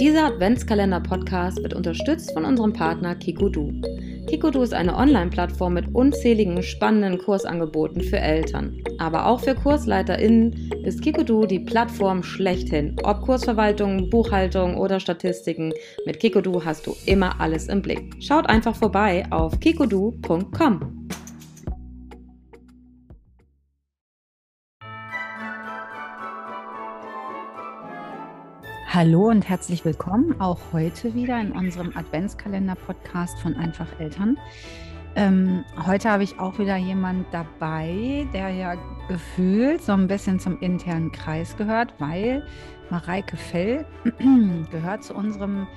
Dieser Adventskalender-Podcast wird unterstützt von unserem Partner Kikodu. Kikodu ist eine Online-Plattform mit unzähligen spannenden Kursangeboten für Eltern. Aber auch für KursleiterInnen ist Kikodu die Plattform schlechthin. Ob Kursverwaltung, Buchhaltung oder Statistiken, mit Kikodu hast du immer alles im Blick. Schaut einfach vorbei auf kikodu.com. Hallo und herzlich willkommen auch heute wieder in unserem Adventskalender-Podcast von Einfach Eltern. Ähm, heute habe ich auch wieder jemand dabei, der ja gefühlt so ein bisschen zum internen Kreis gehört, weil Mareike Fell gehört zu unserem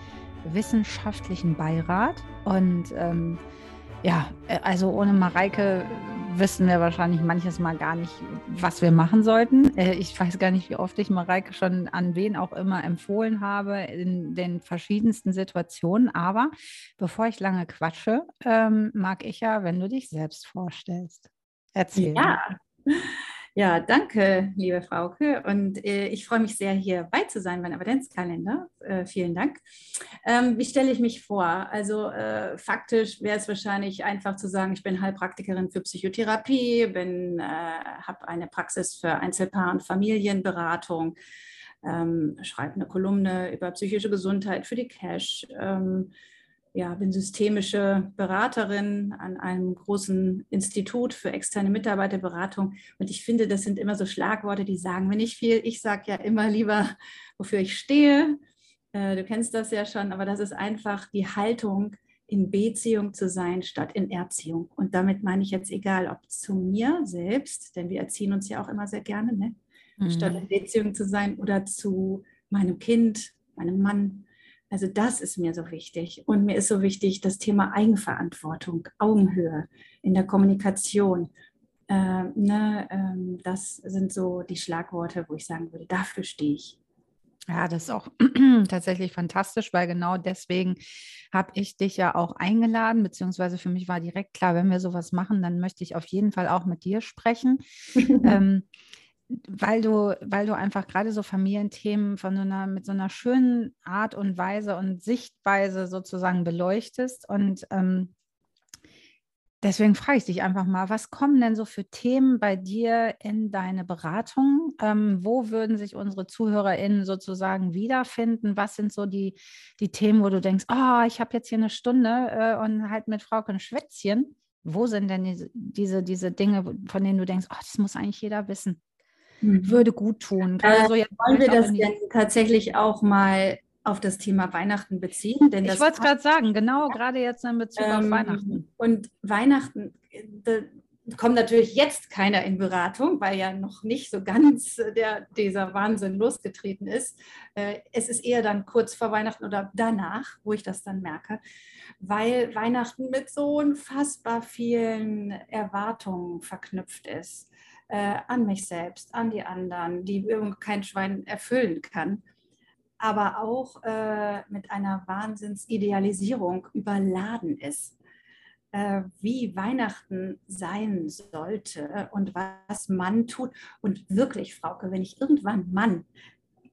wissenschaftlichen Beirat und ähm, ja, äh, also ohne Mareike wissen wir wahrscheinlich manches Mal gar nicht, was wir machen sollten. Äh, ich weiß gar nicht, wie oft ich Mareike schon an wen auch immer empfohlen habe in den verschiedensten Situationen. Aber bevor ich lange quatsche, ähm, mag ich ja, wenn du dich selbst vorstellst. Erzähl. Ja. Ja, danke, liebe Frauke. Und äh, ich freue mich sehr, hier bei zu sein beim Adventskalender. Äh, vielen Dank. Ähm, wie stelle ich mich vor? Also äh, faktisch wäre es wahrscheinlich einfach zu sagen, ich bin Heilpraktikerin für Psychotherapie, bin, äh, habe eine Praxis für Einzelpaar- und Familienberatung, ähm, schreibe eine Kolumne über psychische Gesundheit für die Cash. Ähm, ja, bin systemische Beraterin an einem großen Institut für externe Mitarbeiterberatung. Und ich finde, das sind immer so Schlagworte, die sagen mir nicht viel. Ich sage ja immer lieber, wofür ich stehe. Äh, du kennst das ja schon, aber das ist einfach die Haltung, in Beziehung zu sein statt in Erziehung. Und damit meine ich jetzt egal, ob zu mir selbst, denn wir erziehen uns ja auch immer sehr gerne, ne? Mhm. statt in Beziehung zu sein oder zu meinem Kind, meinem Mann, also das ist mir so wichtig. Und mir ist so wichtig das Thema Eigenverantwortung, Augenhöhe in der Kommunikation. Äh, ne, ähm, das sind so die Schlagworte, wo ich sagen würde, dafür stehe ich. Ja, das ist auch tatsächlich fantastisch, weil genau deswegen habe ich dich ja auch eingeladen, beziehungsweise für mich war direkt klar, wenn wir sowas machen, dann möchte ich auf jeden Fall auch mit dir sprechen. ähm, weil du, weil du einfach gerade so Familienthemen von so einer, mit so einer schönen Art und Weise und Sichtweise sozusagen beleuchtest. Und ähm, deswegen frage ich dich einfach mal, was kommen denn so für Themen bei dir in deine Beratung? Ähm, wo würden sich unsere ZuhörerInnen sozusagen wiederfinden? Was sind so die, die Themen, wo du denkst, oh, ich habe jetzt hier eine Stunde äh, und halt mit Frau ein Schwätzchen? Wo sind denn diese, diese, diese Dinge, von denen du denkst, oh, das muss eigentlich jeder wissen? Mhm. würde gut tun. Äh, so wollen wir das denn tatsächlich auch mal auf das Thema Weihnachten beziehen? Denn ich wollte es gerade sagen, genau gerade jetzt in Bezug ähm, auf Weihnachten. Und Weihnachten, da kommt natürlich jetzt keiner in Beratung, weil ja noch nicht so ganz der, dieser Wahnsinn losgetreten ist. Äh, es ist eher dann kurz vor Weihnachten oder danach, wo ich das dann merke, weil Weihnachten mit so unfassbar vielen Erwartungen verknüpft ist äh, an mich selbst, an die anderen, die kein Schwein erfüllen kann, aber auch äh, mit einer Wahnsinnsidealisierung überladen ist, äh, wie Weihnachten sein sollte und was man tut. Und wirklich, Frauke, wenn ich irgendwann Mann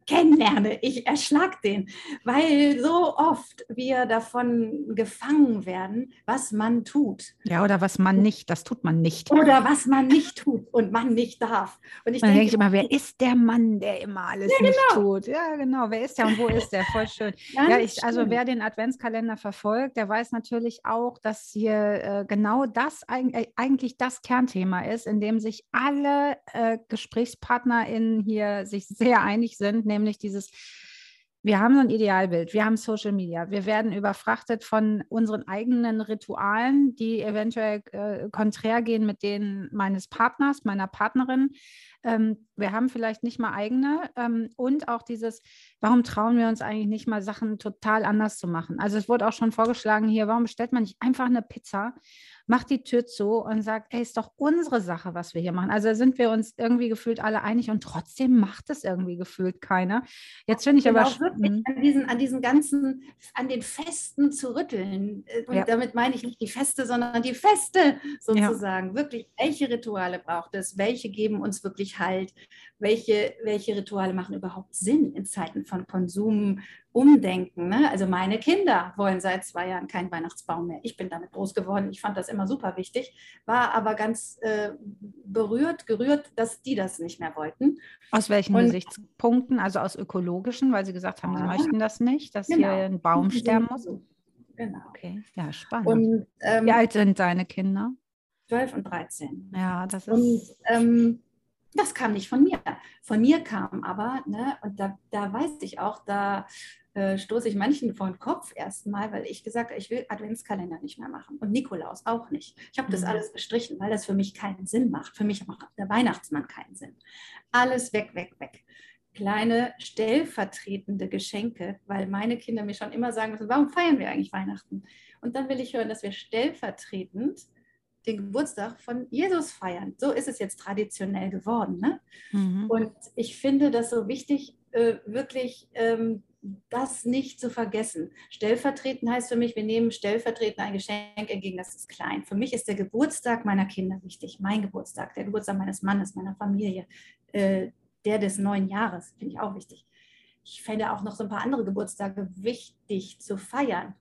kennenlerne, ich erschlag den, weil so oft wir davon gefangen werden, was man tut. Ja, oder was man nicht, das tut man nicht. Oder was man nicht tut und man nicht darf. Und ich denke immer, wer ist der Mann, der immer alles ja, nicht genau. tut? Ja, genau, wer ist der und wo ist der? Voll schön. ja, ich, also wer den Adventskalender verfolgt, der weiß natürlich auch, dass hier äh, genau das äh, eigentlich das Kernthema ist, in dem sich alle äh, GesprächspartnerInnen hier sich sehr einig sind, nämlich nämlich dieses, wir haben so ein Idealbild, wir haben Social Media, wir werden überfrachtet von unseren eigenen Ritualen, die eventuell äh, konträr gehen mit denen meines Partners, meiner Partnerin. Ähm, wir haben vielleicht nicht mal eigene ähm, und auch dieses, warum trauen wir uns eigentlich nicht mal Sachen total anders zu machen? Also es wurde auch schon vorgeschlagen hier, warum bestellt man nicht einfach eine Pizza macht die Tür zu und sagt, ey, ist doch unsere Sache, was wir hier machen. Also sind wir uns irgendwie gefühlt alle einig und trotzdem macht es irgendwie gefühlt keiner. Jetzt finde ich genau, aber wirklich an diesen, an diesen ganzen, an den Festen zu rütteln. Äh, und ja. damit meine ich nicht die Feste, sondern die Feste sozusagen. Ja. Wirklich, welche Rituale braucht es? Welche geben uns wirklich Halt? welche, welche Rituale machen überhaupt Sinn in Zeiten von Konsum, Umdenken. Ne? Also meine Kinder wollen seit zwei Jahren keinen Weihnachtsbaum mehr. Ich bin damit groß geworden. Ich fand das immer super wichtig, war aber ganz äh, berührt, gerührt, dass die das nicht mehr wollten. Aus welchen Und, Gesichtspunkten? Also aus ökologischen, weil sie gesagt haben, ja, sie möchten das nicht, dass genau. hier ein Baum sterben muss? Genau. Okay, ja, spannend. Und, ähm, Wie alt sind deine Kinder? 12 und 13. Ja, das ist. Und, ähm, das kam nicht von mir. Von mir kam aber, ne, und da, da weiß ich auch, da äh, stoße ich manchen vor den Kopf erstmal, weil ich gesagt habe, ich will Adventskalender nicht mehr machen und Nikolaus auch nicht. Ich habe das mhm. alles gestrichen, weil das für mich keinen Sinn macht. Für mich macht der Weihnachtsmann keinen Sinn. Alles weg, weg, weg. Kleine stellvertretende Geschenke, weil meine Kinder mir schon immer sagen müssen, warum feiern wir eigentlich Weihnachten? Und dann will ich hören, dass wir stellvertretend den Geburtstag von Jesus feiern. So ist es jetzt traditionell geworden. Ne? Mhm. Und ich finde das so wichtig, äh, wirklich ähm, das nicht zu vergessen. Stellvertretend heißt für mich, wir nehmen stellvertretend ein Geschenk entgegen, das ist klein. Für mich ist der Geburtstag meiner Kinder wichtig, mein Geburtstag, der Geburtstag meines Mannes, meiner Familie, äh, der des neun Jahres, finde ich auch wichtig. Ich fände auch noch so ein paar andere Geburtstage wichtig zu feiern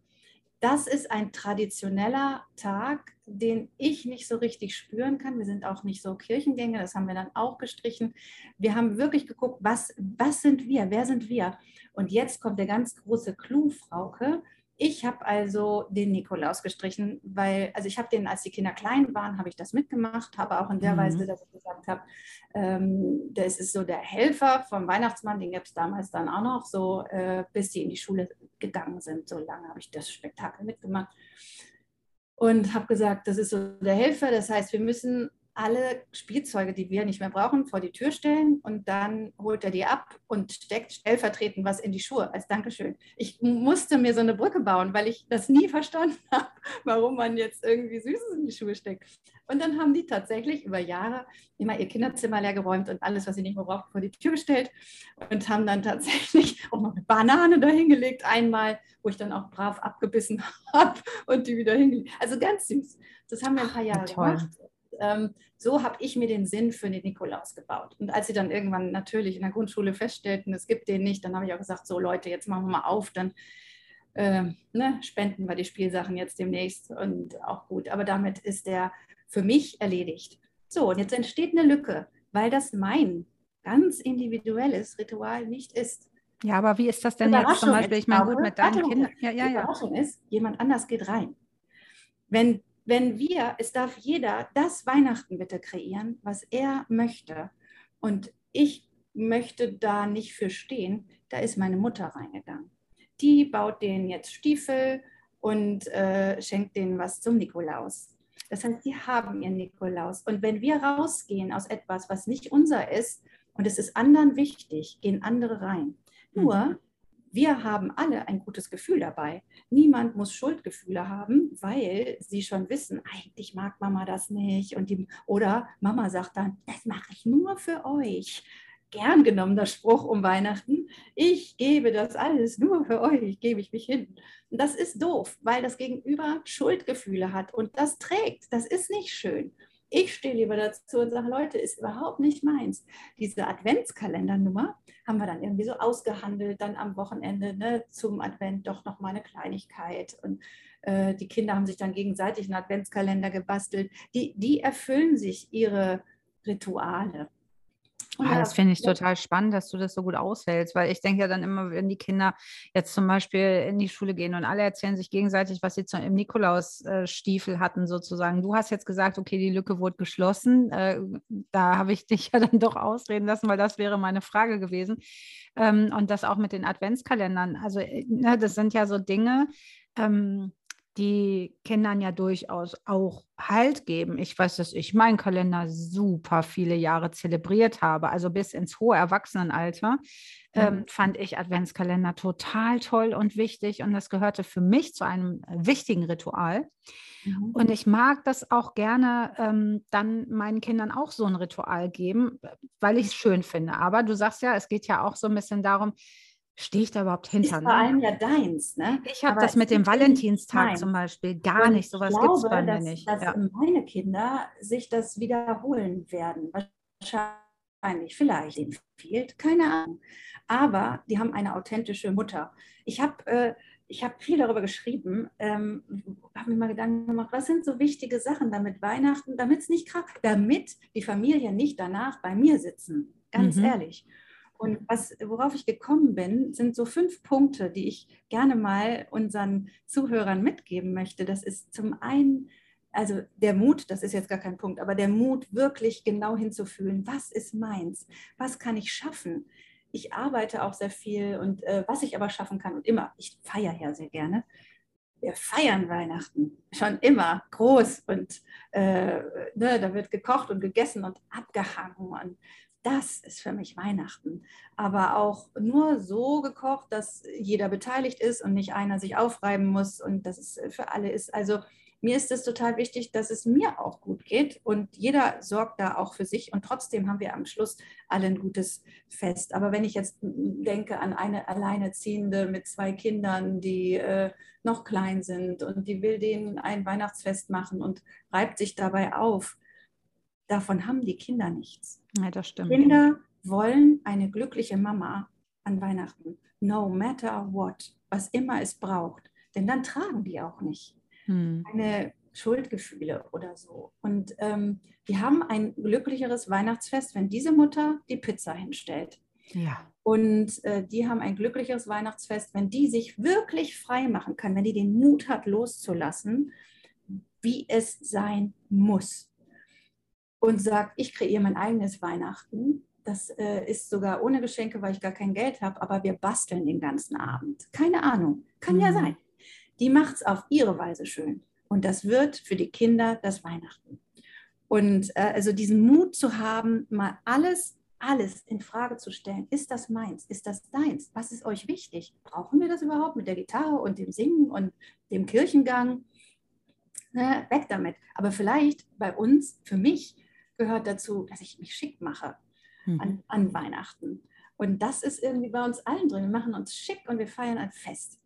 das ist ein traditioneller Tag, den ich nicht so richtig spüren kann. Wir sind auch nicht so Kirchengänger, das haben wir dann auch gestrichen. Wir haben wirklich geguckt, was, was sind wir, wer sind wir? Und jetzt kommt der ganz große Clou, Frauke. Ich habe also den Nikolaus gestrichen, weil, also ich habe den, als die Kinder klein waren, habe ich das mitgemacht, habe auch in der mhm. Weise, dass ich gesagt habe, ähm, das ist so der Helfer vom Weihnachtsmann, den gab es damals dann auch noch, so äh, bis die in die Schule gegangen sind. So lange habe ich das Spektakel mitgemacht und habe gesagt, das ist so der Helfer. Das heißt, wir müssen alle Spielzeuge, die wir nicht mehr brauchen, vor die Tür stellen und dann holt er die ab und steckt stellvertretend was in die Schuhe als Dankeschön. Ich musste mir so eine Brücke bauen, weil ich das nie verstanden habe, warum man jetzt irgendwie Süßes in die Schuhe steckt. Und dann haben die tatsächlich über Jahre immer ihr Kinderzimmer leer geräumt und alles, was sie nicht mehr brauchten, vor die Tür gestellt und haben dann tatsächlich auch noch eine Banane dahingelegt einmal, wo ich dann auch brav abgebissen habe und die wieder hingelegt. Also ganz süß. Das haben wir ein paar Jahre Ach, gemacht ähm, so habe ich mir den Sinn für den Nikolaus gebaut. Und als sie dann irgendwann natürlich in der Grundschule feststellten, es gibt den nicht, dann habe ich auch gesagt, so Leute, jetzt machen wir mal auf, dann äh, ne, spenden wir die Spielsachen jetzt demnächst und auch gut. Aber damit ist der für mich erledigt. So, und jetzt entsteht eine Lücke, weil das mein ganz individuelles Ritual nicht ist. Ja, aber wie ist das denn jetzt zum Beispiel? Ich meine, gut, mit deinen Kindern. Ja, ja, ja. Überraschung ist, jemand anders geht rein. Wenn wenn wir, es darf jeder das Weihnachten bitte kreieren, was er möchte. Und ich möchte da nicht für stehen, da ist meine Mutter reingegangen. Die baut denen jetzt Stiefel und äh, schenkt denen was zum Nikolaus. Das heißt, sie haben ihren Nikolaus. Und wenn wir rausgehen aus etwas, was nicht unser ist, und es ist anderen wichtig, gehen andere rein. Nur, mhm wir haben alle ein gutes Gefühl dabei. Niemand muss Schuldgefühle haben, weil sie schon wissen, eigentlich mag Mama das nicht. Und die, oder Mama sagt dann, das mache ich nur für euch. Gern genommener Spruch um Weihnachten. Ich gebe das alles nur für euch, gebe ich mich hin. Das ist doof, weil das Gegenüber Schuldgefühle hat und das trägt. Das ist nicht schön. Ich stehe lieber dazu und sage, Leute, ist überhaupt nicht meins. Diese Adventskalendernummer haben wir dann irgendwie so ausgehandelt, dann am Wochenende ne, zum Advent doch noch mal eine Kleinigkeit. Und äh, die Kinder haben sich dann gegenseitig einen Adventskalender gebastelt. Die, die erfüllen sich ihre Rituale. Ah, das finde ich total spannend, dass du das so gut aushältst, weil ich denke ja dann immer, wenn die Kinder jetzt zum Beispiel in die Schule gehen und alle erzählen sich gegenseitig, was sie zum, im Nikolausstiefel hatten, sozusagen. Du hast jetzt gesagt, okay, die Lücke wurde geschlossen. Äh, da habe ich dich ja dann doch ausreden lassen, weil das wäre meine Frage gewesen. Ähm, und das auch mit den Adventskalendern. Also, äh, ne, das sind ja so Dinge, ähm, die Kindern ja durchaus auch Halt geben. Ich weiß, dass ich meinen Kalender super viele Jahre zelebriert habe, also bis ins hohe Erwachsenenalter. Ähm, mhm. fand ich Adventskalender total toll und wichtig und das gehörte für mich zu einem wichtigen Ritual. Mhm. Und ich mag das auch gerne ähm, dann meinen Kindern auch so ein Ritual geben, weil ich es schön finde. Aber du sagst ja, es geht ja auch so ein bisschen darum, stehe ich da überhaupt hinter? Ist vor ne? allem ja deins. Ne? Ich habe das mit dem Valentinstag zum Beispiel gar nicht. Sowas gibt es bei mir nicht. Dass ja. meine Kinder sich das wiederholen werden. Wahrscheinlich, vielleicht dem fehlt, keine Ahnung. Aber die haben eine authentische Mutter. Ich habe äh, ich habe viel darüber geschrieben, ähm, habe mir mal Gedanken gemacht, was sind so wichtige Sachen, damit Weihnachten, damit es nicht kracht, damit die Familie nicht danach bei mir sitzen, ganz mhm. ehrlich. Und was, worauf ich gekommen bin, sind so fünf Punkte, die ich gerne mal unseren Zuhörern mitgeben möchte. Das ist zum einen, also der Mut, das ist jetzt gar kein Punkt, aber der Mut, wirklich genau hinzufühlen, was ist meins? Was kann ich schaffen? Ich arbeite auch sehr viel und äh, was ich aber schaffen kann und immer, ich feiere ja sehr gerne. Wir feiern Weihnachten schon immer groß und äh, ne, da wird gekocht und gegessen und abgehangen und das ist für mich Weihnachten. Aber auch nur so gekocht, dass jeder beteiligt ist und nicht einer sich aufreiben muss und dass es für alle ist. Also mir ist es total wichtig, dass es mir auch gut geht und jeder sorgt da auch für sich und trotzdem haben wir am Schluss alle ein gutes Fest. Aber wenn ich jetzt denke an eine Alleinerziehende mit zwei Kindern, die äh, noch klein sind und die will denen ein Weihnachtsfest machen und reibt sich dabei auf, davon haben die Kinder nichts. Ja, das stimmt. Kinder wollen eine glückliche Mama an Weihnachten, no matter what, was immer es braucht. Denn dann tragen die auch nicht hm. keine Schuldgefühle oder so. Und ähm, die haben ein glücklicheres Weihnachtsfest, wenn diese Mutter die Pizza hinstellt. Ja. Und äh, die haben ein glücklicheres Weihnachtsfest, wenn die sich wirklich frei machen kann, wenn die den Mut hat, loszulassen, wie es sein muss und sagt, ich kreiere mein eigenes Weihnachten. Das äh, ist sogar ohne Geschenke, weil ich gar kein Geld habe, aber wir basteln den ganzen Abend. Keine Ahnung, kann mhm. ja sein. Die macht es auf ihre Weise schön. Und das wird für die Kinder das Weihnachten. Und äh, also diesen Mut zu haben, mal alles, alles in Frage zu stellen. Ist das meins? Ist das deins? Was ist euch wichtig? Brauchen wir das überhaupt mit der Gitarre und dem Singen und dem Kirchengang? Ne, weg damit. Aber vielleicht bei uns, für mich, gehört dazu, dass ich mich schick mache mhm. an, an Weihnachten. Und das ist irgendwie bei uns allen drin. Wir machen uns schick und wir feiern ein Fest.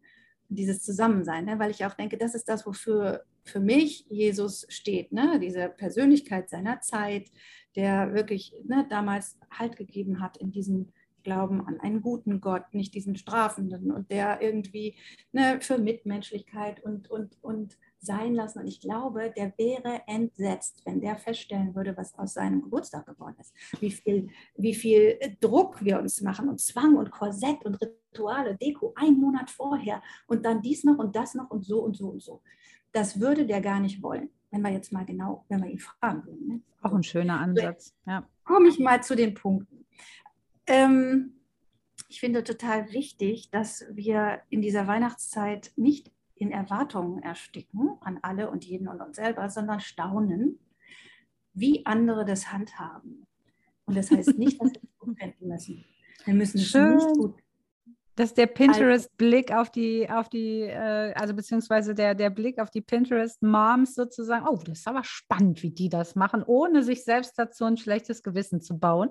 Dieses Zusammensein, ne? weil ich auch denke, das ist das, wofür für mich Jesus steht. Ne? Diese Persönlichkeit seiner Zeit, der wirklich ne, damals Halt gegeben hat in diesem Glauben an einen guten Gott, nicht diesen Strafenden und der irgendwie ne, für Mitmenschlichkeit und, und, und sein lassen. Und ich glaube, der wäre entsetzt, wenn der feststellen würde, was aus seinem Geburtstag geworden ist. Wie viel, wie viel Druck wir uns machen und Zwang und Korsett und Rituale, Deko, einen Monat vorher und dann dies noch und das noch und so und so und so. Das würde der gar nicht wollen, wenn wir jetzt mal genau, wenn wir ihn fragen würden. Ne? Auch ein schöner Ansatz. Ja. Komme ich mal zu den Punkten. Ähm, ich finde total wichtig, dass wir in dieser Weihnachtszeit nicht in Erwartungen ersticken an alle und jeden und uns selber, sondern staunen, wie andere das handhaben. Und das heißt nicht, dass wir es gut finden müssen. Wir müssen es Schön. nicht gut dass der Pinterest-Blick auf die, auf die, äh, also beziehungsweise der, der Blick auf die Pinterest-Moms sozusagen, oh, das ist aber spannend, wie die das machen, ohne sich selbst dazu ein schlechtes Gewissen zu bauen.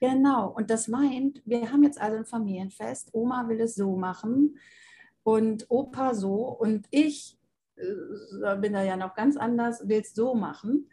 Genau, und das meint, wir haben jetzt also ein Familienfest, Oma will es so machen, und Opa so und ich äh, bin da ja noch ganz anders, will es so machen.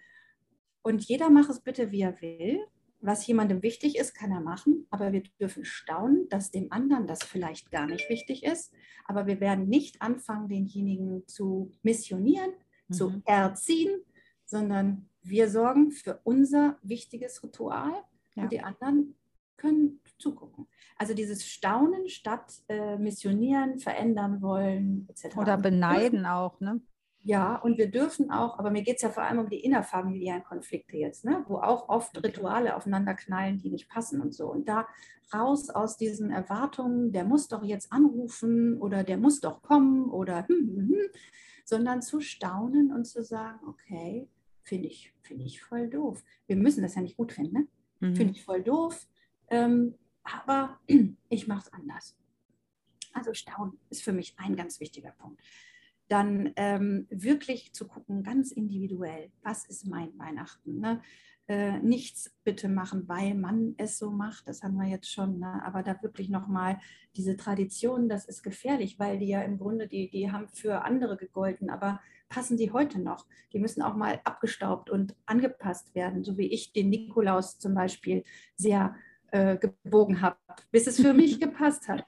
Und jeder macht es bitte, wie er will. Was jemandem wichtig ist, kann er machen, aber wir dürfen staunen, dass dem anderen das vielleicht gar nicht wichtig ist. Aber wir werden nicht anfangen, denjenigen zu missionieren, mhm. zu erziehen, sondern wir sorgen für unser wichtiges Ritual ja. und die anderen können zugucken. Also dieses Staunen statt äh, missionieren, verändern wollen, etc. Oder beneiden auch, ne? Ja, und wir dürfen auch, aber mir geht es ja vor allem um die innerfamiliären Konflikte jetzt, ne? wo auch oft Rituale aufeinander knallen, die nicht passen und so. Und da raus aus diesen Erwartungen, der muss doch jetzt anrufen oder der muss doch kommen oder hm, hm, hm, sondern zu staunen und zu sagen, okay, finde ich, find ich voll doof. Wir müssen das ja nicht gut finden, ne? mhm. finde ich voll doof, ähm, aber ich mache es anders. Also Staunen ist für mich ein ganz wichtiger Punkt. Dann ähm, wirklich zu gucken, ganz individuell, was ist mein Weihnachten? Ne? Äh, nichts bitte machen, weil man es so macht, das haben wir jetzt schon, ne? aber da wirklich nochmal diese Tradition, das ist gefährlich, weil die ja im Grunde, die, die haben für andere gegolten, aber passen die heute noch? Die müssen auch mal abgestaubt und angepasst werden, so wie ich den Nikolaus zum Beispiel sehr äh, gebogen habe, bis es für mich gepasst hat.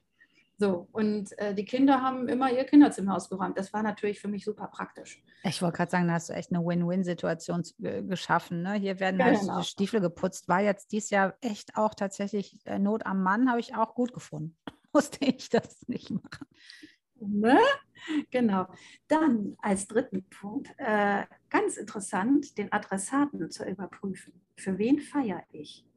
So, und äh, die Kinder haben immer ihr Kinderzimmer ausgeräumt. Das war natürlich für mich super praktisch. Ich wollte gerade sagen, da hast du echt eine Win-Win-Situation äh, geschaffen. Ne? Hier werden halt genau. Stiefel geputzt. War jetzt dieses Jahr echt auch tatsächlich äh, Not am Mann, habe ich auch gut gefunden. Musste ich das nicht machen. Ne? Genau. Dann als dritten Punkt, äh, ganz interessant, den Adressaten zu überprüfen. Für wen feiere ich?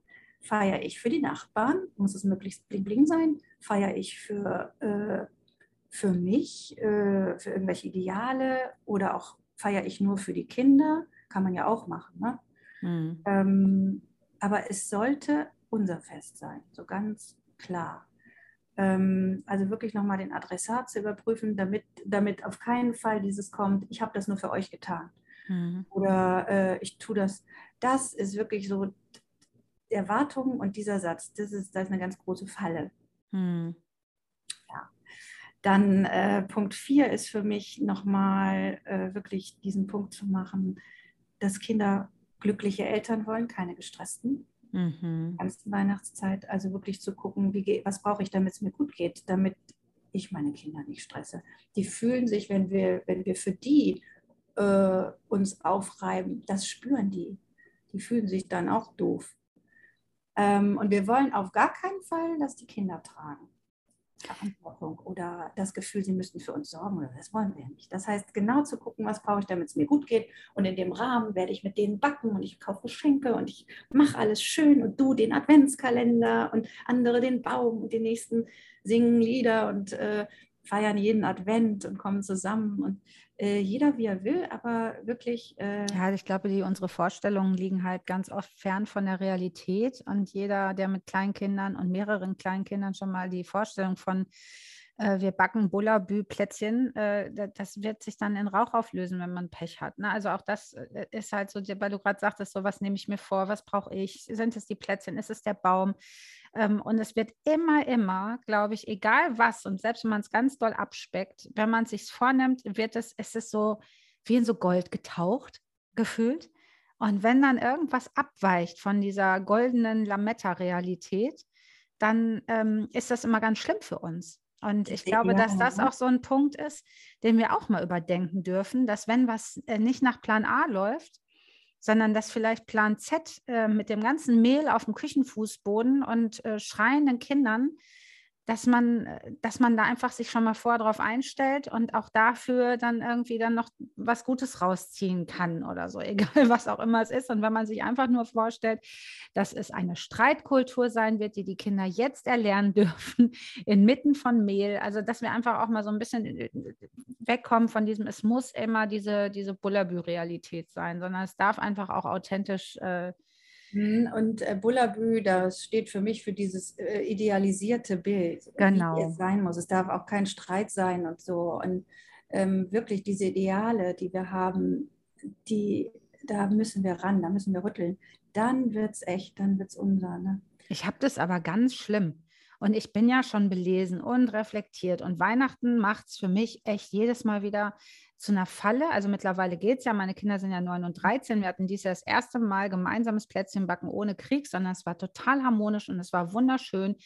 Feiere ich für die Nachbarn? Muss es möglichst bling bling sein? feiere ich für, äh, für mich, äh, für irgendwelche Ideale oder auch feiere ich nur für die Kinder, kann man ja auch machen. Ne? Mhm. Ähm, aber es sollte unser Fest sein, so ganz klar. Ähm, also wirklich nochmal den Adressat zu überprüfen, damit, damit auf keinen Fall dieses kommt, ich habe das nur für euch getan. Mhm. Oder äh, ich tue das. Das ist wirklich so Erwartungen und dieser Satz, das ist, das ist eine ganz große Falle. Hm. Ja. Dann äh, Punkt 4 ist für mich nochmal äh, wirklich diesen Punkt zu machen, dass Kinder glückliche Eltern wollen, keine gestressten. Mhm. Ganzen Weihnachtszeit, also wirklich zu gucken, wie was brauche ich, damit es mir gut geht, damit ich meine Kinder nicht stresse. Die fühlen sich, wenn wir, wenn wir für die äh, uns aufreiben, das spüren die. Die fühlen sich dann auch doof. Ähm, und wir wollen auf gar keinen Fall, dass die Kinder tragen. Verantwortung oder das Gefühl, sie müssten für uns sorgen. Das wollen wir nicht. Das heißt, genau zu gucken, was brauche ich, damit es mir gut geht. Und in dem Rahmen werde ich mit denen backen und ich kaufe Geschenke und ich mache alles schön und du den Adventskalender und andere den Baum und die nächsten singen Lieder und äh, feiern jeden Advent und kommen zusammen. Und äh, jeder wie er will, aber wirklich. Äh ja, ich glaube, die, unsere Vorstellungen liegen halt ganz oft fern von der Realität und jeder, der mit Kleinkindern und mehreren Kleinkindern schon mal die Vorstellung von äh, wir backen Bullabü-Plätzchen, äh, das wird sich dann in Rauch auflösen, wenn man Pech hat. Ne? Also auch das äh, ist halt so, weil du gerade sagtest, so was nehme ich mir vor, was brauche ich, sind es die Plätzchen, ist es der Baum? Ähm, und es wird immer, immer, glaube ich, egal was, und selbst wenn man es ganz doll abspeckt, wenn man es sich vornimmt, wird es, es ist so wie in so Gold getaucht, gefühlt. Und wenn dann irgendwas abweicht von dieser goldenen Lametta-Realität, dann ähm, ist das immer ganz schlimm für uns. Und ich glaube, dass das auch so ein Punkt ist, den wir auch mal überdenken dürfen, dass wenn was äh, nicht nach Plan A läuft, sondern dass vielleicht Plan Z äh, mit dem ganzen Mehl auf dem Küchenfußboden und äh, schreienden Kindern dass man, äh, dass man da einfach sich schon mal vor drauf einstellt und auch dafür dann irgendwie dann noch was Gutes rausziehen kann oder so, egal was auch immer es ist. Und wenn man sich einfach nur vorstellt, dass es eine Streitkultur sein wird, die die Kinder jetzt erlernen dürfen, inmitten von Mehl, also dass wir einfach auch mal so ein bisschen äh, wegkommen von diesem, es muss immer diese, diese Bullabü-Realität sein, sondern es darf einfach auch authentisch äh, und äh, Bullabü, das steht für mich für dieses äh, idealisierte Bild, genau. wie es sein muss. Es darf auch kein Streit sein und so. Und ähm, wirklich diese Ideale, die wir haben, die, da müssen wir ran, da müssen wir rütteln. Dann wird es echt, dann wird es unser. Ne? Ich habe das aber ganz schlimm. Und ich bin ja schon belesen und reflektiert. Und Weihnachten macht es für mich echt jedes Mal wieder zu einer Falle. Also mittlerweile geht es ja, meine Kinder sind ja 9 und 13. Wir hatten dieses Jahr das erste Mal gemeinsames Plätzchenbacken ohne Krieg, sondern es war total harmonisch und es war wunderschön.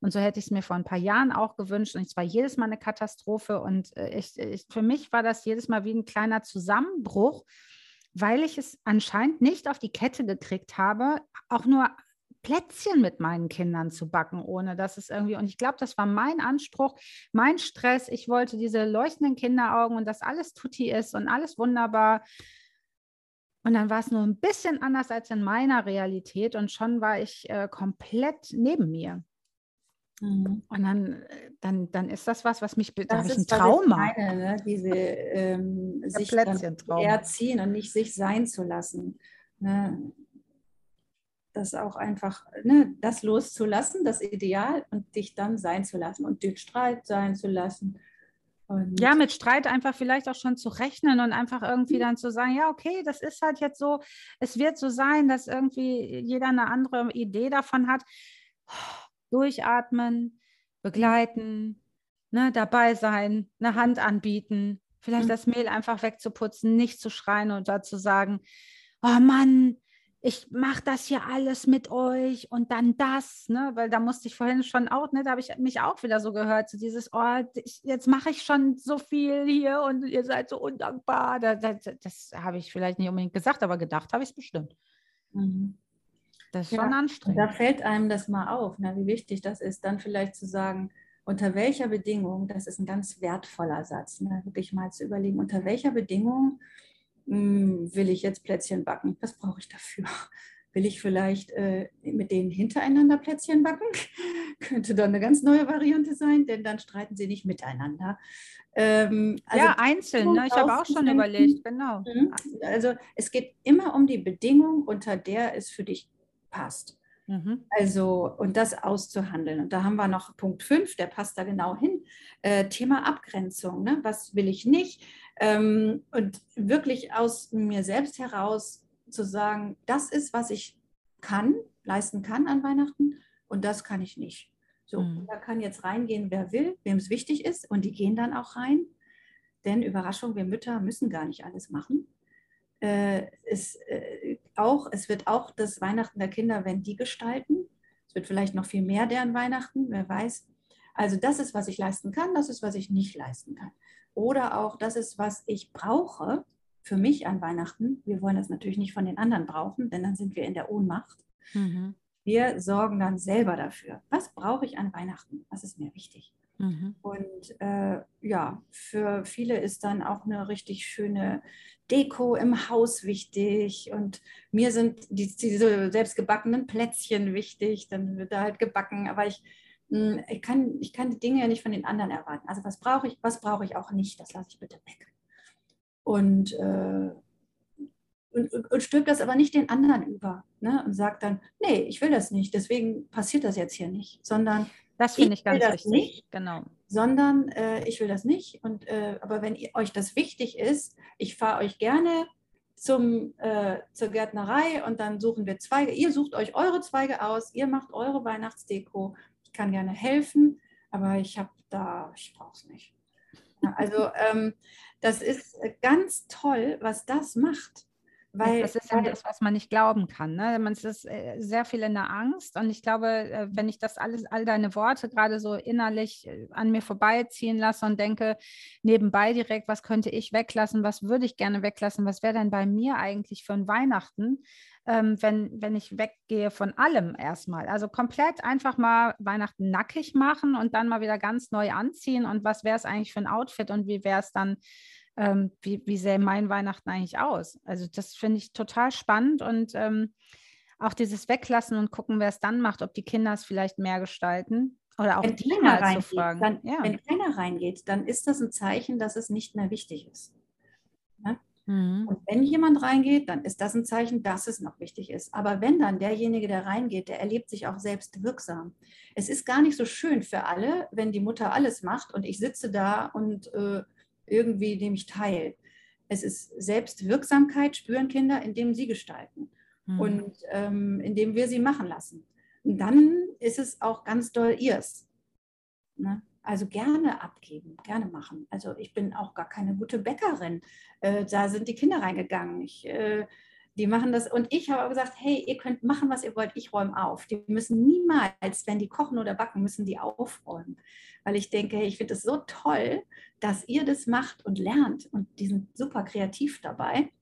Und so hätte ich es mir vor ein paar Jahren auch gewünscht. Und es war jedes Mal eine Katastrophe. Und äh, ich, ich, für mich war das jedes Mal wie ein kleiner Zusammenbruch, weil ich es anscheinend nicht auf die Kette gekriegt habe, auch nur Plätzchen mit meinen Kindern zu backen, ohne dass es irgendwie, und ich glaube, das war mein Anspruch, mein Stress. Ich wollte diese leuchtenden Kinderaugen und dass alles tutti ist und alles wunderbar. Und dann war es nur ein bisschen anders als in meiner Realität und schon war ich äh, komplett neben mir. Mhm. Und dann, dann, dann ist das was, was mich, das da habe ich ein Trauma. Meine, ne? Diese ähm, sich erziehen und nicht sich sein zu lassen. Ne? Das auch einfach, ne? das loszulassen, das Ideal und dich dann sein zu lassen und den Streit sein zu lassen und ja, mit Streit einfach vielleicht auch schon zu rechnen und einfach irgendwie mhm. dann zu sagen, ja, okay, das ist halt jetzt so, es wird so sein, dass irgendwie jeder eine andere Idee davon hat. Durchatmen, begleiten, ne, dabei sein, eine Hand anbieten, vielleicht mhm. das Mehl einfach wegzuputzen, nicht zu schreien oder zu sagen, oh Mann, ich mache das hier alles mit euch und dann das, ne? weil da musste ich vorhin schon auch, ne? da habe ich mich auch wieder so gehört, so dieses, oh, ich, jetzt mache ich schon so viel hier und ihr seid so undankbar. Da, da, das habe ich vielleicht nicht unbedingt gesagt, aber gedacht habe ich es bestimmt. Mhm. Das ist ja, schon anstrengend. Da fällt einem das mal auf, ne? wie wichtig das ist, dann vielleicht zu sagen, unter welcher Bedingung, das ist ein ganz wertvoller Satz, ne? wirklich mal zu überlegen, unter welcher Bedingung will ich jetzt Plätzchen backen? Was brauche ich dafür? Will ich vielleicht äh, mit denen hintereinander Plätzchen backen? Könnte dann eine ganz neue Variante sein, denn dann streiten sie nicht miteinander. Ähm, also ja, einzeln. Ne? Ich habe auch schon überlegt, genau. Mhm. Also es geht immer um die Bedingung, unter der es für dich passt. Mhm. Also, und das auszuhandeln. Und da haben wir noch Punkt 5, der passt da genau hin. Äh, Thema Abgrenzung. Ne? Was will ich nicht? Ähm, und wirklich aus mir selbst heraus zu sagen, das ist, was ich kann, leisten kann an Weihnachten und das kann ich nicht. So, mhm. da kann jetzt reingehen, wer will, wem es wichtig ist und die gehen dann auch rein. Denn Überraschung, wir Mütter müssen gar nicht alles machen. Äh, es, äh, auch, es wird auch das Weihnachten der Kinder, wenn die gestalten. Es wird vielleicht noch viel mehr deren Weihnachten, wer weiß. Also das ist, was ich leisten kann, das ist, was ich nicht leisten kann. Oder auch, das ist, was ich brauche für mich an Weihnachten. Wir wollen das natürlich nicht von den anderen brauchen, denn dann sind wir in der Ohnmacht. Mhm. Wir sorgen dann selber dafür. Was brauche ich an Weihnachten? Was ist mir wichtig? Mhm. Und äh, ja, für viele ist dann auch eine richtig schöne Deko im Haus wichtig. Und mir sind die, diese selbstgebackenen Plätzchen wichtig. Dann wird da halt gebacken. Aber ich ich kann, ich kann die Dinge ja nicht von den anderen erwarten. Also was brauche ich, was brauche ich auch nicht, das lasse ich bitte weg. Und, äh, und, und stülpt das aber nicht den anderen über ne? und sagt dann, nee, ich will das nicht, deswegen passiert das jetzt hier nicht, sondern das finde ich, ich ganz wichtig. Nicht, genau. Sondern äh, ich will das nicht. Und, äh, aber wenn ihr, euch das wichtig ist, ich fahre euch gerne zum, äh, zur Gärtnerei und dann suchen wir Zweige. Ihr sucht euch eure Zweige aus, ihr macht eure Weihnachtsdeko kann gerne helfen, aber ich habe da, ich brauche es nicht. Also ähm, das ist ganz toll, was das macht. Weil, das ist ja das, was man nicht glauben kann. Ne? Man ist äh, sehr viel in der Angst. Und ich glaube, äh, wenn ich das alles, all deine Worte gerade so innerlich äh, an mir vorbeiziehen lasse und denke, nebenbei direkt, was könnte ich weglassen, was würde ich gerne weglassen, was wäre denn bei mir eigentlich für ein Weihnachten, ähm, wenn, wenn ich weggehe von allem erstmal. Also komplett einfach mal Weihnachten nackig machen und dann mal wieder ganz neu anziehen. Und was wäre es eigentlich für ein Outfit und wie wäre es dann, ähm, wie, wie sähe mein Weihnachten eigentlich aus? Also das finde ich total spannend und ähm, auch dieses Weglassen und gucken, wer es dann macht, ob die Kinder es vielleicht mehr gestalten. Oder auch wenn die mal reingeht, zu fragen. Dann, ja. Wenn keiner reingeht, dann ist das ein Zeichen, dass es nicht mehr wichtig ist. Mhm. Und wenn jemand reingeht, dann ist das ein Zeichen, dass es noch wichtig ist. Aber wenn dann derjenige, der reingeht, der erlebt sich auch selbst wirksam. Es ist gar nicht so schön für alle, wenn die Mutter alles macht und ich sitze da und äh, irgendwie nehme ich teil. Es ist Selbstwirksamkeit, spüren Kinder, indem sie gestalten mhm. und ähm, indem wir sie machen lassen. Und dann ist es auch ganz doll ihrs. Ne? Also gerne abgeben, gerne machen. Also ich bin auch gar keine gute Bäckerin. Äh, da sind die Kinder reingegangen. Ich, äh, die machen das und ich habe gesagt, hey, ihr könnt machen, was ihr wollt, ich räume auf. Die müssen niemals, wenn die kochen oder backen, müssen die aufräumen. Weil ich denke, hey, ich finde es so toll, dass ihr das macht und lernt und die sind super kreativ dabei.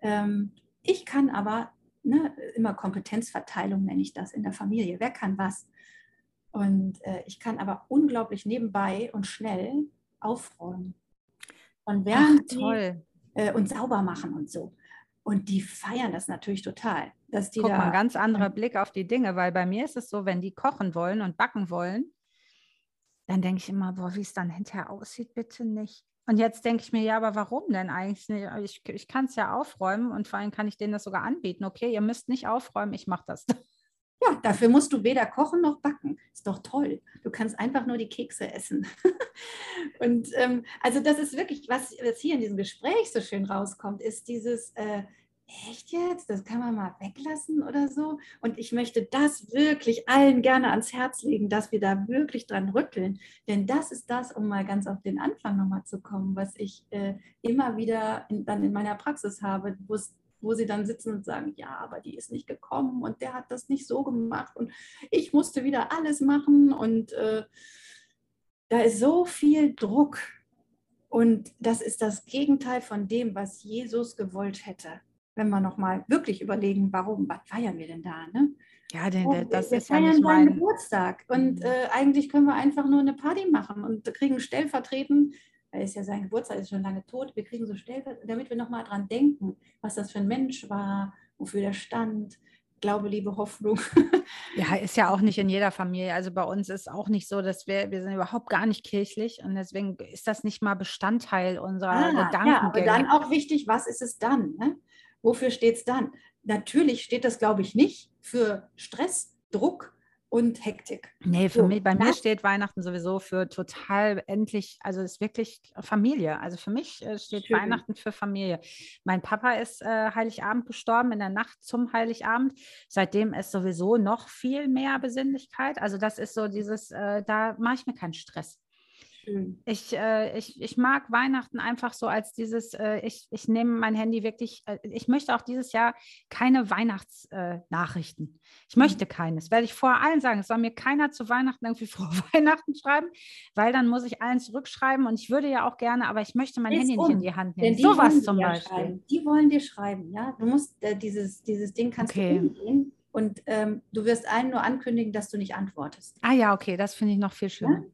Ähm, ich kann aber, ne, immer Kompetenzverteilung nenne ich das in der Familie. Wer kann was? Und äh, ich kann aber unglaublich nebenbei und schnell aufräumen. Und während Ach, toll. Die, äh, und sauber machen und so. Und die feiern das natürlich total. Dass die Guck da, mal, ein ganz anderer Blick auf die Dinge, weil bei mir ist es so, wenn die kochen wollen und backen wollen, dann denke ich immer, boah, wie es dann hinterher aussieht, bitte nicht. Und jetzt denke ich mir, ja, aber warum denn eigentlich nicht? Ich, ich kann es ja aufräumen und vor allem kann ich denen das sogar anbieten. Okay, ihr müsst nicht aufräumen, ich mache das. Ja, dafür musst du weder kochen noch backen. Ist doch toll. Du kannst einfach nur die Kekse essen. und ähm, also das ist wirklich, was, was hier in diesem Gespräch so schön rauskommt, ist dieses, äh, echt jetzt, das kann man mal weglassen oder so. Und ich möchte das wirklich allen gerne ans Herz legen, dass wir da wirklich dran rütteln. Denn das ist das, um mal ganz auf den Anfang nochmal zu kommen, was ich äh, immer wieder in, dann in meiner Praxis habe, wo sie dann sitzen und sagen, ja, aber die ist nicht gekommen und der hat das nicht so gemacht und ich musste wieder alles machen und äh, da ist so viel Druck. Und das ist das Gegenteil von dem, was Jesus gewollt hätte wenn wir nochmal wirklich überlegen, warum, was feiern wir denn da? Ne? Ja, denn, oh, das wir ist feiern ja nicht mein mein... Geburtstag und Mhm. äh, eigentlich können wir einfach nur eine Party machen und kriegen stellvertretend, er ist ja sein Geburtstag, ist schon lange tot, wir kriegen so stellvertretend, damit wir nochmal dran denken, was das für ein Mensch war, wofür der stand, Glaube, Liebe, Hoffnung. Ja, ist ja auch nicht in jeder Familie. Also bei uns ist auch nicht so, dass wir, wir sind überhaupt gar nicht kirchlich und deswegen ist das nicht mal Bestandteil unserer Ah, ja, Gedankengänge. aber dann auch wichtig, was ist es dann? Ne? Wofür steht es dann? Natürlich steht das, glaube ich, nicht für Stress, Druck und Hektik. Nee, für So, mich, bei mir das- steht Weihnachten sowieso für total endlich, also es ist wirklich Familie. Also für mich äh, steht Schön. Weihnachten für Familie. Mein Papa ist äh, Heiligabend gestorben, in der Nacht zum Heiligabend. Seitdem ist sowieso noch viel mehr Besinnlichkeit. Also das ist so dieses, äh, da mache ich mir keinen Stress. Schön. Ich, äh, ich, ich mag Weihnachten einfach so als dieses, äh, ich, ich nehme mein Handy wirklich, äh, ich möchte auch dieses Jahr keine Weihnachtsnachrichten. Äh, ich möchte keines. Werde ich vor allen sagen, es soll mir keiner zu Weihnachten irgendwie vor Weihnachten schreiben, weil dann muss ich allen zurückschreiben und ich würde ja auch gerne, aber ich möchte mein Dreh's Handy nicht um, in die Hand nehmen. Sowas wollen zum ja Beispiel. schreiben. Die wollen dir schreiben, ja. Du musst äh, dieses, dieses Ding kannst Okay. du umgehen und ähm, du wirst allen nur ankündigen, dass du nicht antwortest. Ah ja, okay, das finde ich noch viel schöner.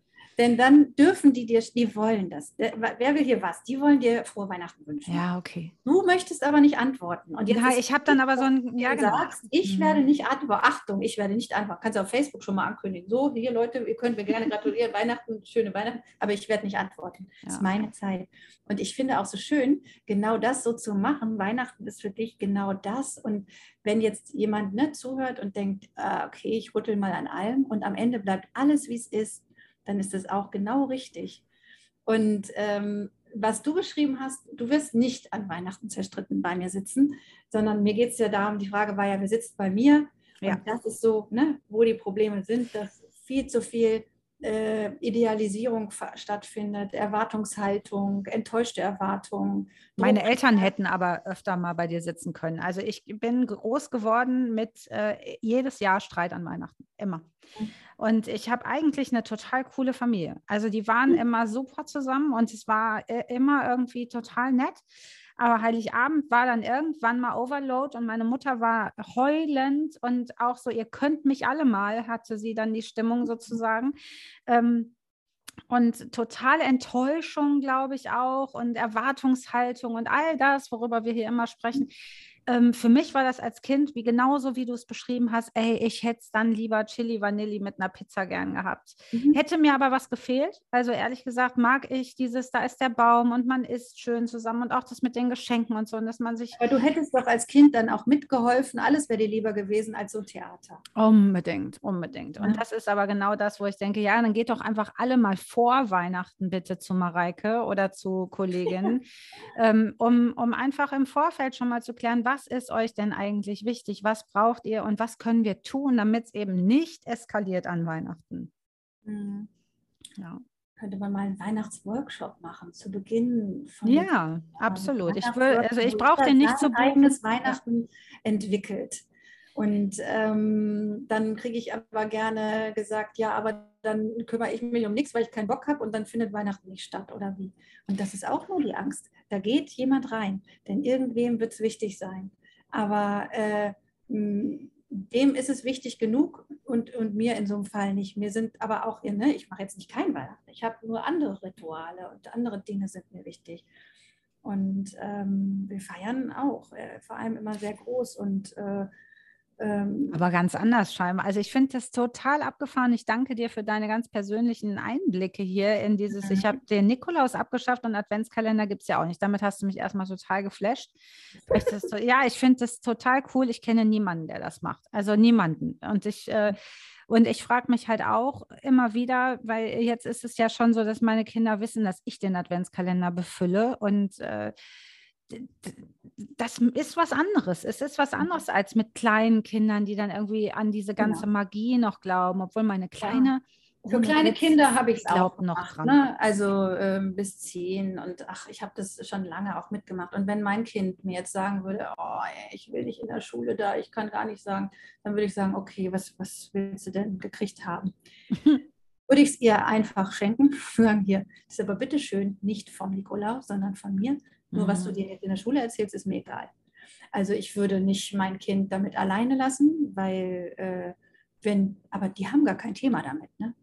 Denn dann dürfen die dir, die wollen das. Wer will hier was? Die wollen dir frohe Weihnachten wünschen. Ja, okay. Du möchtest aber nicht antworten. Und jetzt Ja, ich habe dann aber so ein, ja du genau. sagst, ich Mhm. werde nicht antworten. Achtung, ich werde nicht antworten. Kannst du auf Facebook schon mal ankündigen. So, hier Leute, ihr könnt mir gerne gratulieren, Weihnachten, schöne Weihnachten, aber ich werde nicht antworten. Das Ja. ist meine Zeit. Und ich finde auch so schön, genau das so zu machen. Weihnachten ist für dich genau das. Und wenn jetzt jemand ne, zuhört und denkt, ah, okay, ich rüttel mal an allem und am Ende bleibt alles, wie es ist, dann ist das auch genau richtig. Und ähm, was du beschrieben hast, du wirst nicht an Weihnachten zerstritten bei mir sitzen, sondern mir geht es ja darum, die Frage war ja, wer sitzt bei mir? Ja. Und das ist so, ne, wo die Probleme sind, dass viel zu viel äh, Idealisierung stattfindet, Erwartungshaltung, enttäuschte Erwartungen. Meine. Eltern hätten aber öfter mal bei dir sitzen können. Also ich bin groß geworden mit äh, jedes Jahr Streit an Weihnachten, immer. Mhm. Und ich habe eigentlich eine total coole Familie. Also die waren Mhm. immer super zusammen und es war äh, immer irgendwie total nett. Aber Heiligabend war dann irgendwann mal Overload und meine Mutter war heulend und auch so, ihr könnt mich alle mal, hatte sie dann die Stimmung sozusagen. Ähm, und totale Enttäuschung, glaube ich auch, und Erwartungshaltung und all das, worüber wir hier immer sprechen. Ähm, für mich war das als Kind, wie genauso wie du es beschrieben hast, ey, ich hätte es dann lieber Chili Vanilli mit einer Pizza gern gehabt. Mhm. Hätte mir aber was gefehlt. Also ehrlich gesagt mag ich dieses, da ist der Baum und man isst schön zusammen und auch das mit den Geschenken und so, und dass man sich Aber du hättest doch als Kind dann auch mitgeholfen, alles wäre dir lieber gewesen als so ein Theater. Unbedingt, unbedingt. Und Ja. das ist aber genau das, wo ich denke, ja, dann geht doch einfach alle mal vor Weihnachten bitte zu Mareike oder zu Kolleginnen, ähm, um, um einfach im Vorfeld schon mal zu klären, was ist euch denn eigentlich wichtig, was braucht ihr und was können wir tun, damit es eben nicht eskaliert an Weihnachten. Mhm. Ja, Könnte man mal einen Weihnachtsworkshop machen zu Beginn von ja absolut. Ich will, also ich brauche den nicht zu buchen. eigenes Weihnachten entwickelt. Und ähm, dann kriege ich aber gerne gesagt, ja, aber dann kümmere ich mich um nichts, weil ich keinen Bock habe und dann findet Weihnachten nicht statt oder wie. Und das ist auch nur die Angst. Da geht jemand rein, denn irgendwem wird es wichtig sein. Aber äh, mh, dem ist es wichtig genug und, und mir in so einem Fall nicht. Mir sind aber auch, ne, ich mache jetzt nicht kein Weihnachten, ich habe nur andere Rituale und andere Dinge sind mir wichtig. Und ähm, wir feiern auch, äh, vor allem immer sehr groß und äh, ähm, Aber ganz anders scheinbar. Also ich finde das total abgefahren. Ich danke dir für deine ganz persönlichen Einblicke hier in dieses, mhm. ich habe den Nikolaus abgeschafft und Adventskalender gibt es ja auch nicht. Damit hast du mich erstmal total geflasht. So, ja, ich finde das total cool. Ich kenne niemanden, der das macht. Also niemanden. Und ich äh, und ich frage mich halt auch immer wieder, weil jetzt ist es ja schon so, dass meine Kinder wissen, dass ich den Adventskalender befülle und äh, das ist was anderes. Es ist was mhm. anderes als mit kleinen Kindern, die dann irgendwie an diese ganze genau. Magie noch glauben, obwohl meine kleine. Für kleine Kinder habe ich es auch noch gemacht, dran. Ne? Also ähm, bis zehn und ach, ich habe das schon lange auch mitgemacht. Und wenn mein Kind mir jetzt sagen würde, oh, ich will nicht in der Schule da, ich kann gar nicht sagen, dann würde ich sagen, okay, was, was willst du denn gekriegt haben? würde ich es ihr einfach schenken, sagen hier, das ist aber bitteschön nicht vom Nikolaus, sondern von mir. Nur was du mhm. dir jetzt in der Schule erzählst, ist mir egal. Also ich würde nicht mein Kind damit alleine lassen, weil äh, wenn, aber die haben gar kein Thema damit. Ne?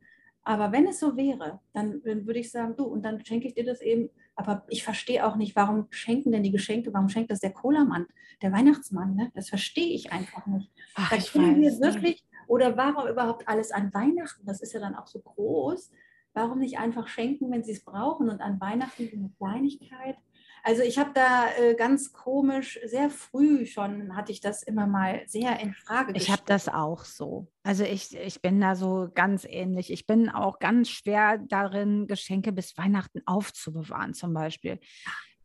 Aber wenn es so wäre, dann, dann würde ich sagen, du, und dann schenke ich dir das eben. Aber ich verstehe auch nicht, warum schenken denn die Geschenke, warum schenkt das der Cola-Mann, der Weihnachtsmann? Ne? Das verstehe ich einfach nicht. Ach, da können wir wirklich, oder warum überhaupt alles an Weihnachten? Das ist ja dann auch so groß. Warum nicht einfach schenken, wenn sie es brauchen und an Weihnachten eine Kleinigkeit? Also ich habe da äh, ganz komisch, sehr früh schon hatte ich das immer mal sehr in Frage gestellt. Ich habe das auch so. Also ich, ich bin da so ganz ähnlich. Ich bin auch ganz schwer darin, Geschenke bis Weihnachten aufzubewahren zum Beispiel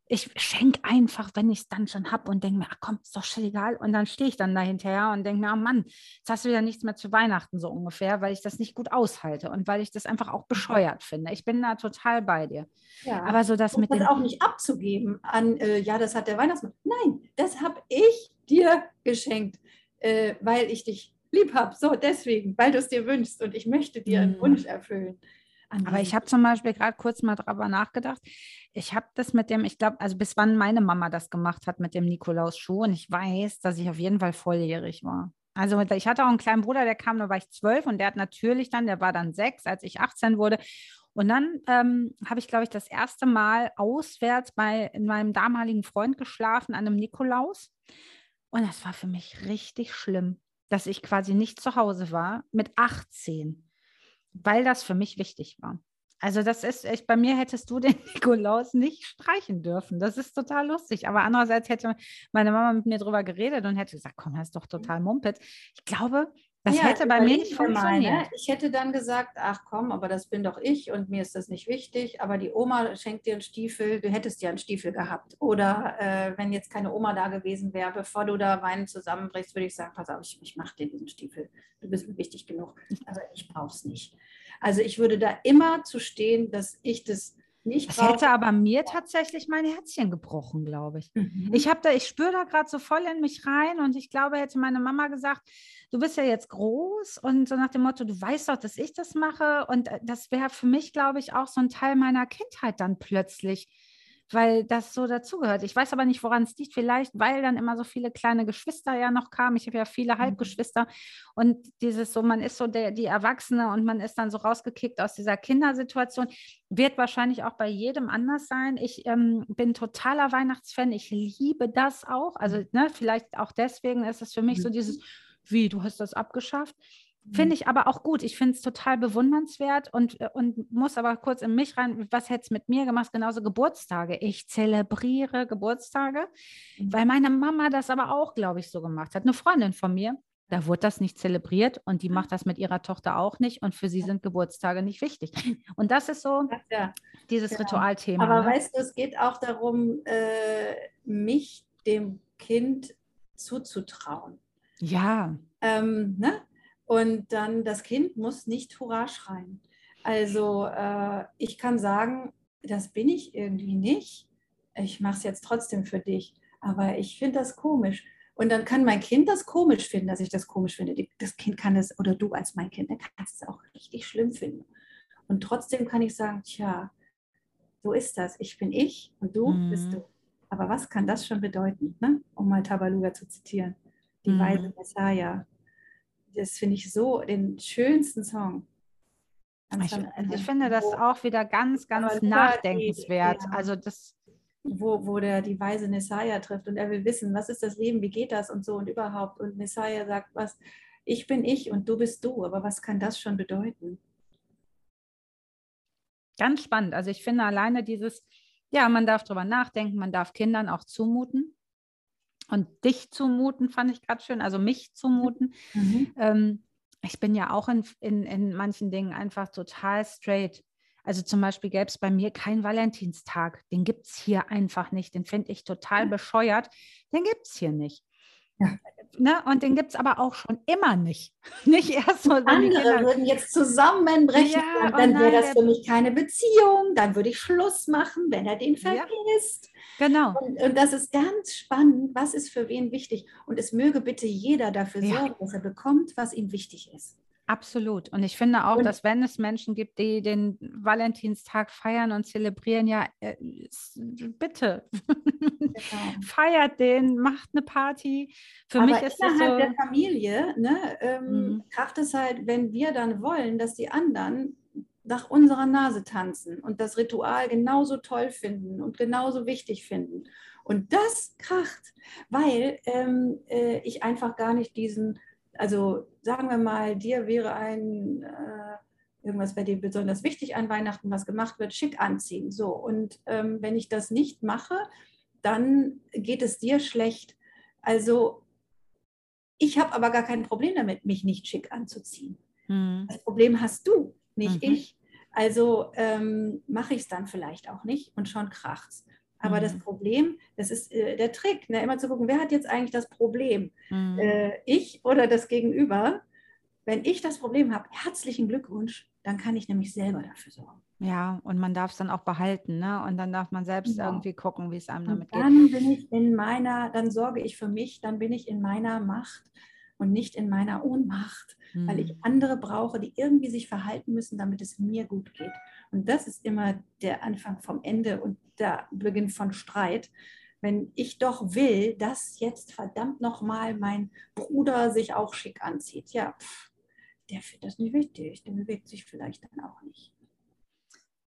ich schenke einfach, wenn ich es dann schon habe und denke mir, ach komm, ist doch schon egal. Und dann stehe ich dann da hinterher und denke mir, oh Mann, jetzt hast du wieder nichts mehr zu Weihnachten so ungefähr, weil ich das nicht gut aushalte und weil ich das einfach auch bescheuert finde. Ich bin da total bei dir. Ja. Aber so das und mit das auch nicht abzugeben an, äh, ja, das hat der Weihnachtsmann. Nein, das habe ich dir geschenkt, äh, weil ich dich lieb habe. So, deswegen, weil du es dir wünschst und ich möchte dir einen mhm. Wunsch erfüllen. Aber ich habe zum Beispiel gerade kurz mal darüber nachgedacht. Ich habe das mit dem, ich glaube, also bis wann meine Mama das gemacht hat mit dem Nikolaus-Schuh. Und ich weiß, dass ich auf jeden Fall volljährig war. Also ich hatte auch einen kleinen Bruder, der kam, da war ich zwölf und der hat natürlich dann, der war dann sechs, als ich 18 wurde. Und dann ähm, habe ich, glaube ich, das erste Mal auswärts bei meinem damaligen Freund geschlafen an einem Nikolaus. Und das war für mich richtig schlimm, dass ich quasi nicht zu Hause war mit 18 weil das für mich wichtig war. Also das ist echt, bei mir hättest du den Nikolaus nicht streichen dürfen. Das ist total lustig. Aber andererseits hätte meine Mama mit mir drüber geredet und hätte gesagt, komm, das ist doch total Mumpet. Ich glaube, das ja, hätte bei mir nicht funktioniert. Mal, ne? Ich hätte dann gesagt, ach komm, aber das bin doch ich und mir ist das nicht wichtig. Aber die Oma schenkt dir einen Stiefel, du hättest ja einen Stiefel gehabt. Oder äh, wenn jetzt keine Oma da gewesen wäre, bevor du da Weinen zusammenbrichst, würde ich sagen, pass auf, ich, ich mache dir diesen Stiefel. Du bist mir wichtig genug. Aber ich brauche es nicht. Also ich würde da immer zu stehen, dass ich das nicht das hätte aber mir tatsächlich mein Herzchen gebrochen, glaube ich. Mhm. Ich habe da, ich spüre da gerade so voll in mich rein und ich glaube, hätte meine Mama gesagt, du bist ja jetzt groß und so nach dem Motto, du weißt doch, dass ich das mache und äh, das wäre für mich, glaube ich, auch so ein Teil meiner Kindheit dann plötzlich weil das so dazugehört. Ich weiß aber nicht, woran es liegt. Vielleicht, weil dann immer so viele kleine Geschwister ja noch kamen. Ich habe ja viele mhm. Halbgeschwister und dieses so, man ist so der, die Erwachsene und man ist dann so rausgekickt aus dieser Kindersituation. Wird wahrscheinlich auch bei jedem anders sein. Ich ähm, bin totaler Weihnachtsfan. Ich liebe das auch. Also mhm. ne, vielleicht auch deswegen ist es für mich so mhm. dieses, wie, du hast das abgeschafft. Finde mhm. ich aber auch gut. Ich finde es total bewundernswert und, äh, und muss aber kurz in mich rein, was hätte es mit mir gemacht? Genauso Geburtstage. Ich zelebriere Geburtstage, mhm. weil meine Mama das aber auch, glaube ich, so gemacht hat. Eine Freundin von mir, da wurde das nicht zelebriert und die macht das mit ihrer Tochter auch nicht und für sie sind Geburtstage nicht wichtig. Und das ist so ja, dieses ja. Ritualthema. Aber ne? weißt du, es geht auch darum, äh, mich dem Kind zuzutrauen. Ja. Ähm, ne? Und dann das Kind muss nicht Hurra schreien. Also äh, ich kann sagen, das bin ich irgendwie nicht. Ich mache es jetzt trotzdem für dich. Aber ich finde das komisch. Und dann kann mein Kind das komisch finden, dass ich das komisch finde. Das Kind kann es, oder du als mein Kind, dann kannst es auch richtig schlimm finden. Und trotzdem kann ich sagen, tja, so ist das. Ich bin ich und du mhm. bist du. Aber was kann das schon bedeuten, ne? um mal Tabaluga zu zitieren? Die mhm. weise Messiah das finde ich so den schönsten Song. Ich, also ich, finde das auch wieder ganz, ganz nachdenkenswert. Ja. Also das wo, wo der die weise Messiah trifft und er will wissen, was ist das Leben, wie geht das und so und überhaupt. Und Messiah sagt, was, ich bin ich und du bist du, aber was kann das schon bedeuten? Ganz spannend. Also ich finde alleine dieses, ja, man darf darüber nachdenken, man darf Kindern auch zumuten. Und dich zumuten fand ich gerade schön, also mich zumuten. Mhm. Ähm, ich bin ja auch in, in, in manchen Dingen einfach total straight. Also zum Beispiel gäbe es bei mir keinen Valentinstag. Den gibt es hier einfach nicht. Den finde ich total bescheuert. Den gibt es hier nicht. Ja. Ne? Und den gibt es aber auch schon immer nicht. Nicht erst so. Andere würden jetzt zusammenbrechen. Ja, dann oh wäre das für mich keine Beziehung. Dann würde ich Schluss machen, wenn er den vergisst. Ja, genau. Und, und, das ist ganz spannend. Was ist für wen wichtig? Und es möge bitte jeder dafür ja. sorgen, dass er bekommt, was ihm wichtig ist. Absolut. Und ich finde auch, und, dass wenn es Menschen gibt, die den Valentinstag feiern und zelebrieren, ja, äh, bitte genau. feiert den, macht eine Party. Für Aber mich ist das so. der Familie ne, ähm, mhm. kracht es halt, wenn wir dann wollen, dass die anderen nach unserer Nase tanzen und das Ritual genauso toll finden und genauso wichtig finden. Und das kracht, weil ähm, äh, ich einfach gar nicht diesen also sagen wir mal, dir wäre ein äh, irgendwas bei dir besonders wichtig an Weihnachten, was gemacht wird, schick anziehen. So, und ähm, wenn ich das nicht mache, dann geht es dir schlecht. Also ich habe aber gar kein Problem damit, mich nicht schick anzuziehen. Mhm. Das Problem hast du, nicht mhm. ich. Also ähm, mache ich es dann vielleicht auch nicht und schon kracht's. Aber mhm. das Problem, das ist äh, der Trick, ne? immer zu gucken, wer hat jetzt eigentlich das Problem? Mhm. Äh, ich oder das Gegenüber? Wenn ich das Problem habe, herzlichen Glückwunsch, dann kann ich nämlich selber dafür sorgen. Ja, und man darf es dann auch behalten, ne? Und dann darf man selbst genau. irgendwie gucken, wie es einem damit und dann geht. Dann bin ich in meiner, dann sorge ich für mich, dann bin ich in meiner Macht und nicht in meiner Ohnmacht, mhm. weil ich hm. andere brauche, die irgendwie sich verhalten müssen, damit es mir gut geht. Und das ist immer der Anfang vom Ende und der Beginn von Streit. Wenn ich doch will, dass jetzt verdammt nochmal mein Bruder sich auch schick anzieht, ja, pff, der findet das nicht wichtig, der bewegt sich vielleicht dann auch nicht.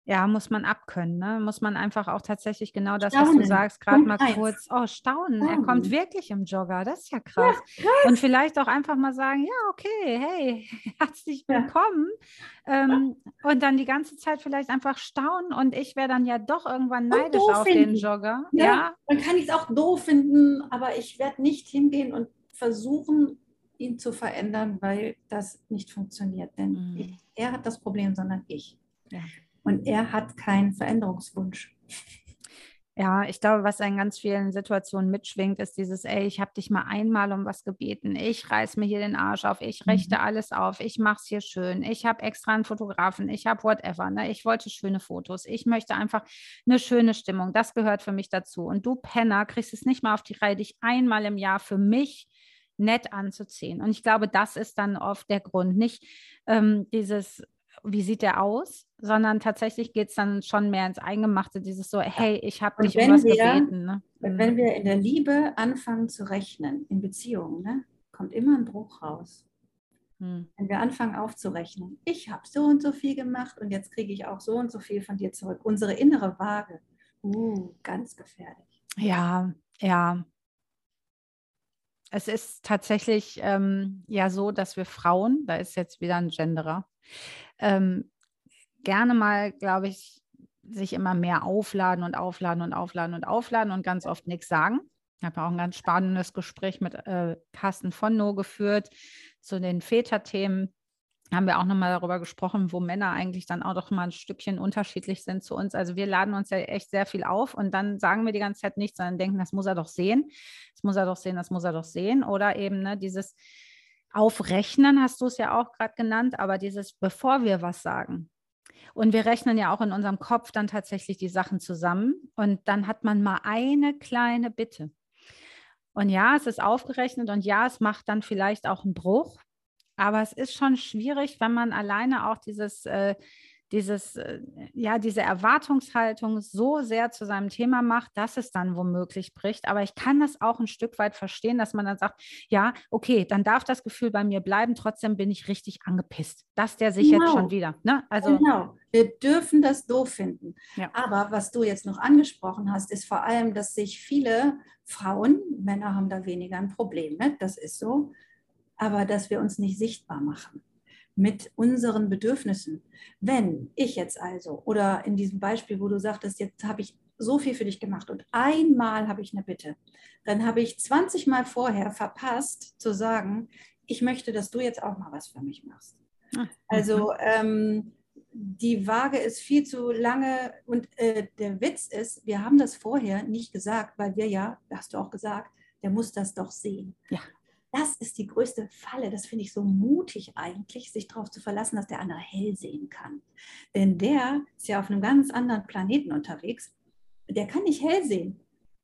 Ja, muss man abkönnen, ne? Muss man einfach auch tatsächlich genau das, staunen. was du sagst, gerade mal eins. kurz, oh, staunen. staunen. Er kommt wirklich im Jogger, das ist ja krass. Ja, krass. Und vielleicht auch einfach mal sagen, ja, okay, hey, herzlich willkommen. Ja. Ähm, und dann die ganze Zeit vielleicht einfach staunen und ich wäre dann ja doch irgendwann neidisch auf finden. den Jogger. Ja, ja. dann kann ich es auch doof finden, aber ich werde nicht hingehen und versuchen, ihn zu verändern, weil das nicht funktioniert. Denn mhm. ich, er hat das Problem, sondern ich. Ja. Und er hat keinen Veränderungswunsch. Ja, ich glaube, was in ganz vielen Situationen mitschwingt, ist dieses, ey, ich habe dich mal einmal um was gebeten, ich reiß mir hier den Arsch auf, ich richte mhm. alles auf, ich mache es hier schön, ich habe extra einen Fotografen, ich habe whatever, ne? ich wollte schöne Fotos, ich möchte einfach eine schöne Stimmung, das gehört für mich dazu. Und du Penner kriegst es nicht mal auf die Reihe, dich einmal im Jahr für mich nett anzuziehen. Und ich glaube, das ist dann oft der Grund, nicht ähm, dieses wie sieht der aus, sondern tatsächlich geht es dann schon mehr ins Eingemachte, dieses so, hey, ich habe dich um was wir, gebeten. Ne? Wenn mhm. wir in der Liebe anfangen zu rechnen, in Beziehungen, ne, kommt immer ein Bruch raus. Hm. Wenn wir anfangen aufzurechnen, ich habe so und so viel gemacht und jetzt kriege ich auch so und so viel von dir zurück. Unsere innere Waage, uh, ganz gefährlich. Ja, ja. Es ist tatsächlich ähm, ja so, dass wir Frauen, da ist jetzt wieder ein Genderer, ähm, gerne mal, glaube ich, sich immer mehr aufladen und aufladen und aufladen und aufladen und ganz oft nichts sagen. Ich habe auch ein ganz spannendes Gespräch mit äh, Carsten von No geführt zu den Väterthemen. Haben wir auch nochmal darüber gesprochen, wo Männer eigentlich dann auch doch mal ein Stückchen unterschiedlich sind zu uns. Also wir laden uns ja echt sehr viel auf und dann sagen wir die ganze Zeit nichts, sondern denken, das muss er doch sehen, das muss er doch sehen, das muss er doch sehen. Oder eben ne, dieses, Aufrechnen hast du es ja auch gerade genannt, aber dieses, bevor wir was sagen. Und wir rechnen ja auch in unserem Kopf dann tatsächlich die Sachen zusammen und dann hat man mal eine kleine Bitte. Und ja, es ist aufgerechnet und ja, es macht dann vielleicht auch einen Bruch, aber es ist schon schwierig, wenn man alleine auch dieses, äh, dieses, äh, ja, diese Erwartungshaltung so sehr zu seinem Thema macht, dass es dann womöglich bricht. Aber ich kann das auch ein Stück weit verstehen, dass man dann sagt, ja, okay, dann darf das Gefühl bei mir bleiben, trotzdem bin ich richtig angepisst, dass der sich genau. jetzt schon wieder. Ne? Also, genau, wir dürfen das doof finden. Ja. Aber was du jetzt noch angesprochen hast, ist vor allem, dass sich viele Frauen, Männer haben da weniger ein Problem, ne? das ist so, aber dass wir uns nicht sichtbar machen mit unseren Bedürfnissen. Wenn ich jetzt also, oder in diesem Beispiel, wo du sagtest, jetzt habe ich so viel für dich gemacht und einmal habe ich eine Bitte, dann habe ich 20 Mal vorher verpasst zu sagen, ich möchte, dass du jetzt auch mal was für mich machst. Also ähm, die Waage ist viel zu lange und äh, der Witz ist, wir haben das vorher nicht gesagt, weil wir ja, hast du auch gesagt, der muss das doch sehen. Ja. Das ist die größte Falle. Das finde ich so mutig eigentlich, sich darauf zu verlassen, dass der andere hell sehen kann. Denn der ist ja auf einem ganz anderen Planeten unterwegs. Der kann nicht hell sehen.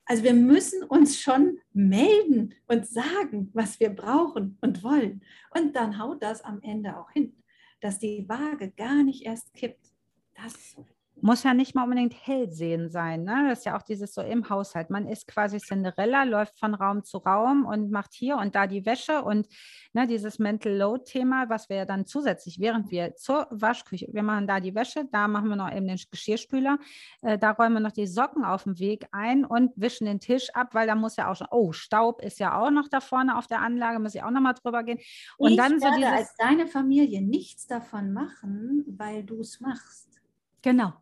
Also wir müssen uns schon melden und sagen, was wir brauchen und wollen. Und dann haut das am Ende auch hin, dass die Waage gar nicht erst kippt. Das ist so muss ja nicht mal unbedingt hellsehen sein. Ne? Das ist ja auch dieses so im Haushalt. Man ist quasi Cinderella, läuft von Raum zu Raum und macht hier und da die Wäsche und ne, dieses Mental Load-Thema, was wir ja dann zusätzlich, während wir zur Waschküche, wir machen da die Wäsche, da machen wir noch eben den Geschirrspüler, äh, da räumen wir noch die Socken auf dem Weg ein und wischen den Tisch ab, weil da muss ja auch schon, oh, Staub ist ja auch noch da vorne auf der Anlage, muss ich auch noch mal drüber gehen. Und ich dann so dieses, als deine Familie nichts davon machen, weil du es machst. Genau.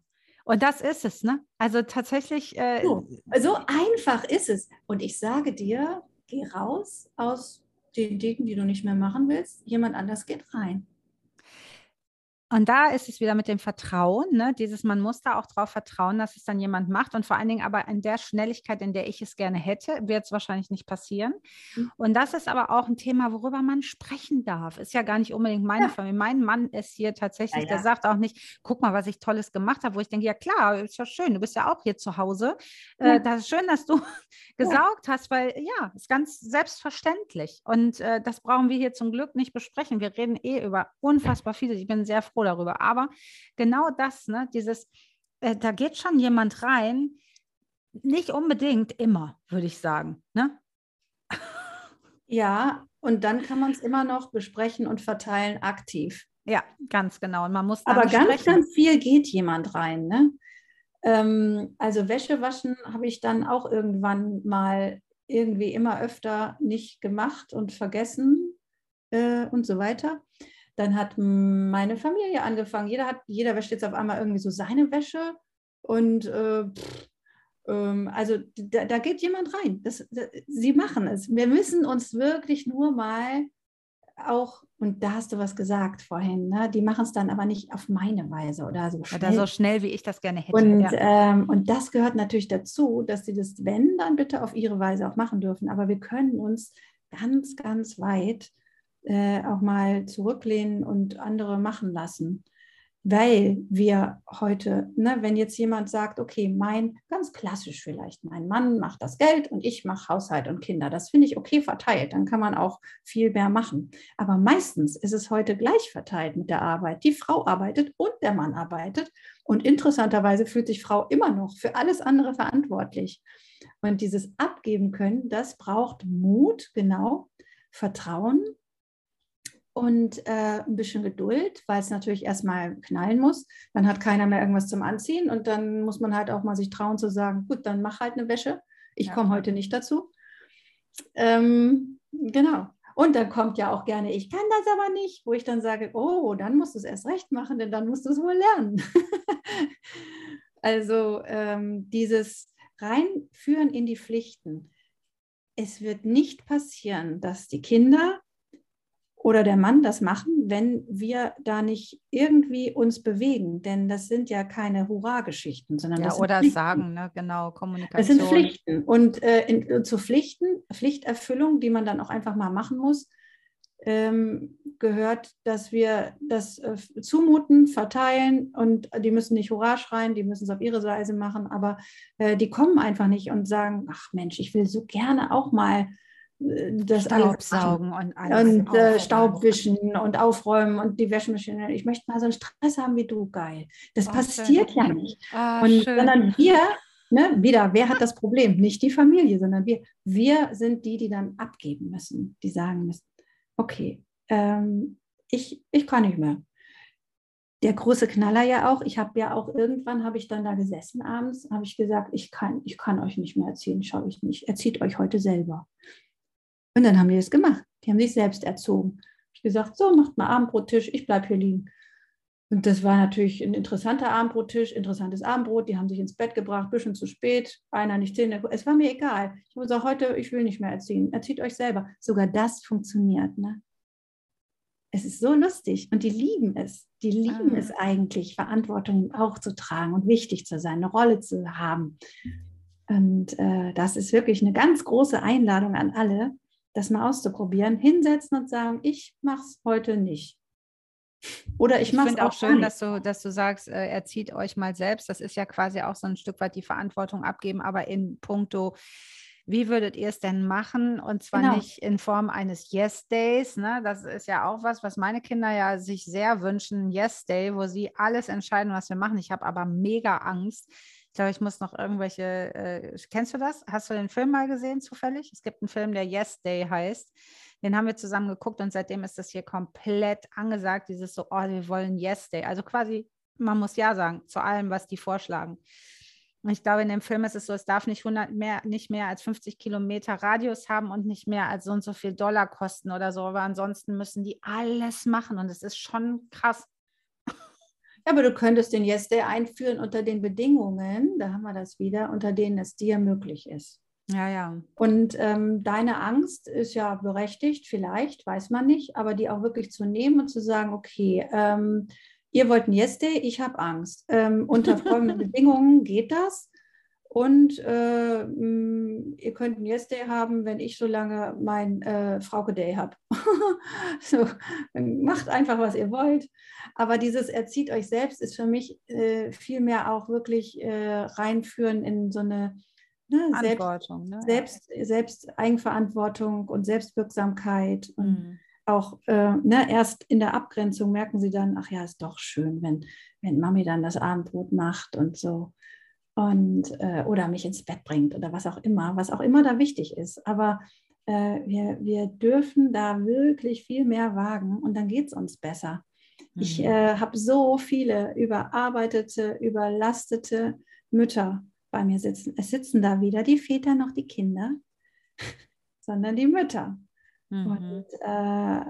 Und das ist es, ne? Also tatsächlich. Äh, so, so einfach ist es. Und ich sage dir, geh raus aus den Dingen, die du nicht mehr machen willst. Jemand anders geht rein. Und da ist es wieder mit dem Vertrauen, ne? dieses, man muss da auch darauf vertrauen, dass es dann jemand macht und vor allen Dingen aber in der Schnelligkeit, in der ich es gerne hätte, wird es wahrscheinlich nicht passieren. Mhm. Und das ist aber auch ein Thema, worüber man sprechen darf. Ist ja gar nicht unbedingt meine ja. Familie. Mein Mann ist hier tatsächlich, ja, ja. der sagt auch nicht, guck mal, was ich Tolles gemacht habe, wo ich denke, ja klar, ist ja schön, du bist ja auch hier zu Hause. Äh, das ist schön, dass du gesaugt hast, weil ja, ist ganz selbstverständlich. Und äh, das brauchen wir hier zum Glück nicht besprechen. Wir reden eh über unfassbar viele. Ich bin sehr froh, froh darüber. Aber genau das, ne, dieses, äh, da geht schon jemand rein, nicht unbedingt immer, würde ich sagen. Ne? Ja, und dann kann man es immer noch besprechen und verteilen aktiv. Ja, ganz genau. Und man muss Aber ganz, sprechen. ganz viel geht jemand rein. Ne? Ähm, also Wäsche waschen habe ich dann auch irgendwann mal irgendwie immer öfter nicht gemacht und vergessen äh, und so weiter. Dann hat meine Familie angefangen. Jeder hat, jeder wäscht jetzt auf einmal irgendwie so seine Wäsche. Und äh, pff, ähm, also da, da, geht jemand rein. Das, das, sie machen es. Wir müssen uns wirklich nur mal auch, und da hast du was gesagt vorhin, ne? die machen es dann aber nicht auf meine Weise oder so schnell. Oder so schnell, wie ich das gerne hätte. Und, ja. ähm, und das gehört natürlich dazu, dass sie das, wenn, dann bitte auf ihre Weise auch machen dürfen. Aber wir können uns ganz, ganz weit äh, auch mal zurücklehnen und andere machen lassen. Weil wir heute, ne, wenn jetzt jemand sagt, okay, mein, ganz klassisch vielleicht, mein Mann macht das Geld und ich mache Haushalt und Kinder, das finde ich okay verteilt, dann kann man auch viel mehr machen. Aber meistens ist es heute gleich verteilt mit der Arbeit. Die Frau arbeitet und der Mann arbeitet und interessanterweise fühlt sich Frau immer noch für alles andere verantwortlich. Und dieses Abgeben können, das braucht Mut, genau, Vertrauen und äh, ein bisschen Geduld, weil es natürlich erstmal knallen muss. Dann hat keiner mehr irgendwas zum Anziehen und dann muss man halt auch mal sich trauen zu sagen, gut, dann mach halt eine Wäsche. Ich ja. komme heute nicht dazu. Ähm, genau. Und dann kommt ja auch gerne, ich kann das aber nicht, wo ich dann sage, oh, dann musst du es erst recht machen, denn dann musst du es wohl lernen. also ähm, dieses Reinführen in die Pflichten. Es wird nicht passieren, dass die Kinder oder der Mann das machen, wenn wir da nicht irgendwie uns bewegen. Denn das sind ja keine Hurra-Geschichten, sondern ja, das sind oder Pflichten. sagen, ne? genau, Kommunikation. Das sind Pflichten. Und äh, in, äh, zu Pflichten, Pflichterfüllung, die man dann auch einfach mal machen muss, ähm, gehört, dass wir das äh, zumuten, verteilen und die müssen nicht Hurra schreien, die müssen es auf ihre Weise machen, aber äh, die kommen einfach nicht und sagen, ach Mensch, ich will so gerne auch mal das Staubsaugen und alles. Und äh, Staubwischen und aufräumen und die Wäschemaschine. Ich möchte mal so einen Stress haben wie du, geil. Das oh, passiert schön. ja nicht. Ah, und, sondern wir, ne, wieder, wer hat das Problem? Nicht die Familie, sondern wir. Wir sind die, die dann abgeben müssen, die sagen müssen, okay, ähm, ich, ich kann nicht mehr. Der große Knaller ja auch, ich habe ja auch irgendwann, habe ich dann da gesessen abends, habe ich gesagt, ich kann, ich kann euch nicht mehr erziehen, schaue ich nicht, erzieht euch heute selber. Und dann haben die das gemacht. Die haben sich selbst erzogen. Ich gesagt, so, macht mal Abendbrottisch, ich bleibe hier liegen. Und das war natürlich ein interessanter Abendbrottisch, interessantes Abendbrot. Die haben sich ins Bett gebracht, ein bisschen zu spät, einer nicht Zähne. Es war mir egal. Ich habe gesagt, heute, ich will nicht mehr erziehen. Erzieht euch selber. Sogar das funktioniert. Ne? Es ist so lustig und die lieben es. Die lieben ah. es eigentlich, Verantwortung auch zu tragen und wichtig zu sein, eine Rolle zu haben. Und äh, das ist wirklich eine ganz große Einladung an alle, das mal auszuprobieren, hinsetzen und sagen, ich mache es heute nicht. Oder ich mache es auch schön, dass du, dass du sagst, äh, erzieht euch mal selbst. Das ist ja quasi auch so ein Stück weit die Verantwortung abgeben, aber in puncto, wie würdet ihr es denn machen? Und zwar genau. nicht in Form eines Yes Days. Ne? Das ist ja auch was, was meine Kinder ja sich sehr wünschen. Yes Day, wo sie alles entscheiden, was wir machen. Ich habe aber mega Angst, glaube, ich muss noch irgendwelche, äh, kennst du das? Hast du den Film mal gesehen zufällig? Es gibt einen Film, der Yes Day heißt. Den haben wir zusammen geguckt und seitdem ist das hier komplett angesagt, dieses so, oh, wir wollen Yes Day. Also quasi, man muss Ja sagen zu allem, was die vorschlagen. Ich glaube, in dem Film ist es so, es darf nicht, 100 mehr, nicht mehr als 50 Kilometer Radius haben und nicht mehr als so und so viel Dollar kosten oder so. Aber ansonsten müssen die alles machen und es ist schon krass. Ja, aber du könntest den Yes Day einführen unter den Bedingungen, da haben wir das wieder, unter denen es dir möglich ist. Ja, ja. Und ähm, deine Angst ist ja berechtigt, vielleicht, weiß man nicht, aber die auch wirklich zu nehmen und zu sagen, okay, ähm, ihr wollt ein Yes Day, ich habe Angst. Ähm, unter folgenden Bedingungen geht das. Und äh, mm, ihr könnt ein Yes Day haben, wenn ich so lange mein äh, Frauke Day habe. so, macht einfach, was ihr wollt. Aber dieses Erzieht euch selbst ist für mich äh, vielmehr auch wirklich äh, reinführen in so eine ne, Selbst, ne? Selbst, Selbst, Eigenverantwortung und Selbstwirksamkeit. Und mhm. auch äh, ne, erst in der Abgrenzung merken sie dann, ach ja, ist doch schön, wenn, wenn Mami dann das Abendbrot macht und so und äh, oder mich ins Bett bringt oder was auch immer, was auch immer da wichtig ist. Aber äh, wir, wir dürfen da wirklich viel mehr wagen und dann geht es uns besser. Mhm. Ich äh, habe so viele überarbeitete, überlastete Mütter bei mir sitzen. Es sitzen da weder die Väter noch die Kinder, sondern die Mütter. Mhm. Und äh,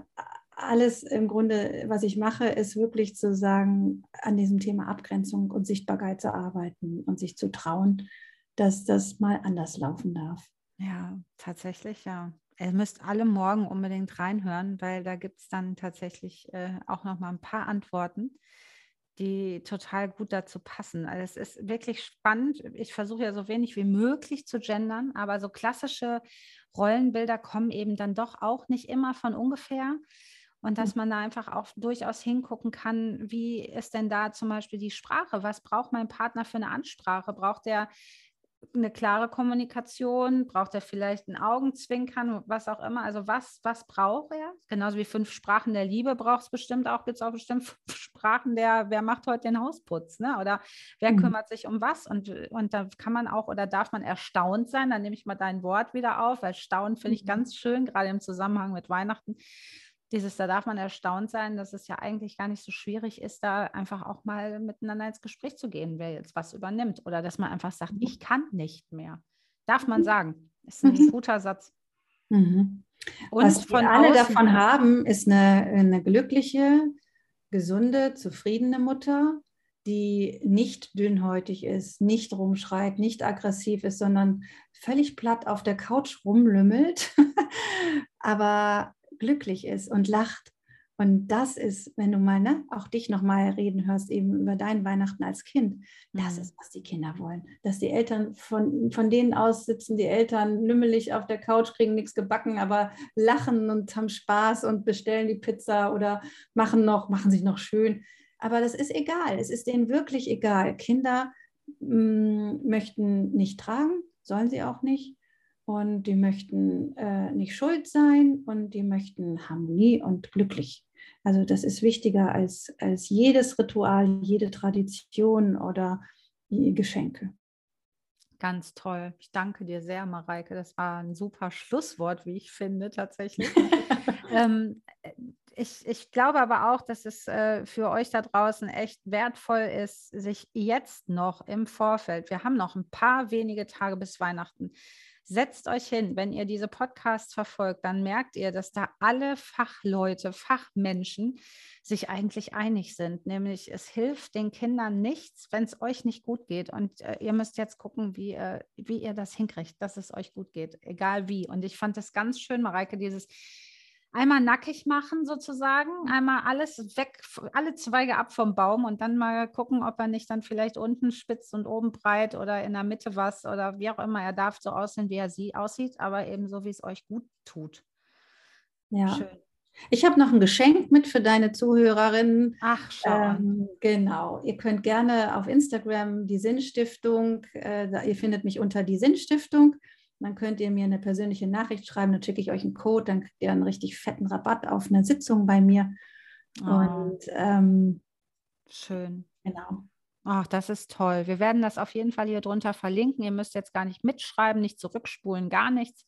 alles im Grunde, was ich mache, ist wirklich zu sagen, an diesem Thema Abgrenzung und Sichtbarkeit zu arbeiten und sich zu trauen, dass das mal anders laufen darf. Ja, tatsächlich, ja. Ihr müsst alle morgen unbedingt reinhören, weil da gibt es dann tatsächlich äh, auch noch mal ein paar Antworten, die total gut dazu passen. Also es ist wirklich spannend. Ich versuche ja so wenig wie möglich zu gendern, aber so klassische Rollenbilder kommen eben dann doch auch nicht immer von ungefähr. Und dass hm. man da einfach auch durchaus hingucken kann, wie ist denn da zum Beispiel die Sprache? Was braucht mein Partner für eine Ansprache? Braucht er eine klare Kommunikation? Braucht er vielleicht ein Augenzwinkern, was auch immer? Also was, was braucht er? Genauso wie fünf Sprachen der Liebe braucht es bestimmt auch, gibt es auch bestimmt fünf Sprachen der, wer macht heute den Hausputz? Ne? Oder wer mhm. kümmert sich um was? Und, und da kann man auch oder darf man erstaunt sein, dann nehme ich mal dein Wort wieder auf, weil Staunen finde ich mhm. ganz schön, gerade im Zusammenhang mit Weihnachten dieses, da darf man erstaunt sein, dass es ja eigentlich gar nicht so schwierig ist, da einfach auch mal miteinander ins Gespräch zu gehen, wer jetzt was übernimmt. Oder dass man einfach sagt, mhm. ich kann nicht mehr. Darf man mhm. sagen. Ist ein mhm. guter Satz. Mhm. Und was wir alle davon haben, ist eine, eine glückliche, gesunde, zufriedene Mutter, die nicht dünnhäutig ist, nicht rumschreit, nicht aggressiv ist, sondern völlig platt auf der Couch rumlümmelt, aber glücklich ist und lacht. Und das ist, wenn du mal ne, auch dich nochmal reden hörst, eben über dein Weihnachten als Kind, das mhm. ist, was die Kinder wollen. Dass die Eltern von, von denen aus sitzen, die Eltern lümmelig auf der Couch, kriegen nichts gebacken, aber lachen und haben Spaß und bestellen die Pizza oder machen noch, machen sich noch schön. Aber das ist egal, es ist denen wirklich egal. Kinder mh, mm, möchten nicht tragen, sollen sie auch nicht und die möchten äh, nicht schuld sein und die möchten Harmonie und glücklich. Also das ist wichtiger als, als jedes Ritual, jede Tradition oder Geschenke. Ganz toll. Ich danke dir sehr, Mareike. Das war ein super Schlusswort, wie ich finde, tatsächlich. ähm, ich, ich glaube aber auch, dass es äh, für euch da draußen echt wertvoll ist, sich jetzt noch im Vorfeld, wir haben noch ein paar wenige Tage bis Weihnachten, setzt euch hin, wenn ihr diese Podcasts verfolgt, dann merkt ihr, dass da alle Fachleute, Fachmenschen sich eigentlich einig sind. Nämlich es hilft den Kindern nichts, wenn es euch nicht gut geht. Und äh, ihr müsst jetzt gucken, wie, äh, wie ihr das hinkriegt, dass es euch gut geht, egal wie. Und ich fand das ganz schön, Mareike, dieses einmal nackig machen sozusagen, einmal alles weg, alle Zweige ab vom Baum und dann mal gucken, ob er nicht dann vielleicht unten spitz und oben breit oder in der Mitte was oder wie auch immer. Er darf so aussehen, wie er sie aussieht, aber eben so, wie es euch gut tut. Ja. Schön. Ich habe noch ein Geschenk mit für deine Zuhörerinnen. Ach, schau. Ähm, genau. Ihr könnt gerne auf Instagram die Sinnstiftung, äh, ihr findet mich unter die Sinnstiftung dann könnt ihr mir eine persönliche Nachricht schreiben, dann schicke ich euch einen Code, dann kriegt ihr einen richtig fetten Rabatt auf eine Sitzung bei mir. Oh. Und ähm, schön. Genau. Ach, das ist toll. Wir werden das auf jeden Fall hier drunter verlinken. Ihr müsst jetzt gar nicht mitschreiben, nicht zurückspulen, gar nichts,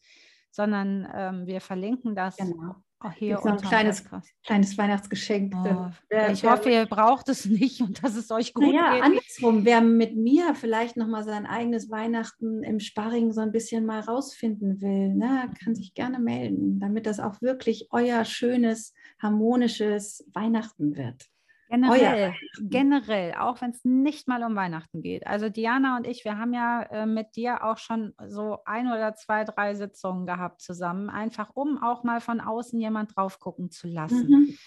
sondern ähm, wir verlinken das. Genau. Oh, hier so ein kleines, kleines Weihnachtsgeschenk. Oh, wer, ich wer, hoffe, ihr braucht es nicht und dass es euch gut naja, geht. andersrum, wer mit mir vielleicht nochmal sein eigenes Weihnachten im Sparring so ein bisschen mal rausfinden will, ne, kann sich gerne melden, damit das auch wirklich euer schönes, harmonisches Weihnachten wird. Generell, generell, auch wenn es nicht mal um Weihnachten geht. Also Diana und ich, wir haben ja äh, mit dir auch schon so ein oder zwei, drei Sitzungen gehabt zusammen, einfach um auch mal von außen jemand drauf gucken zu lassen. Mhm.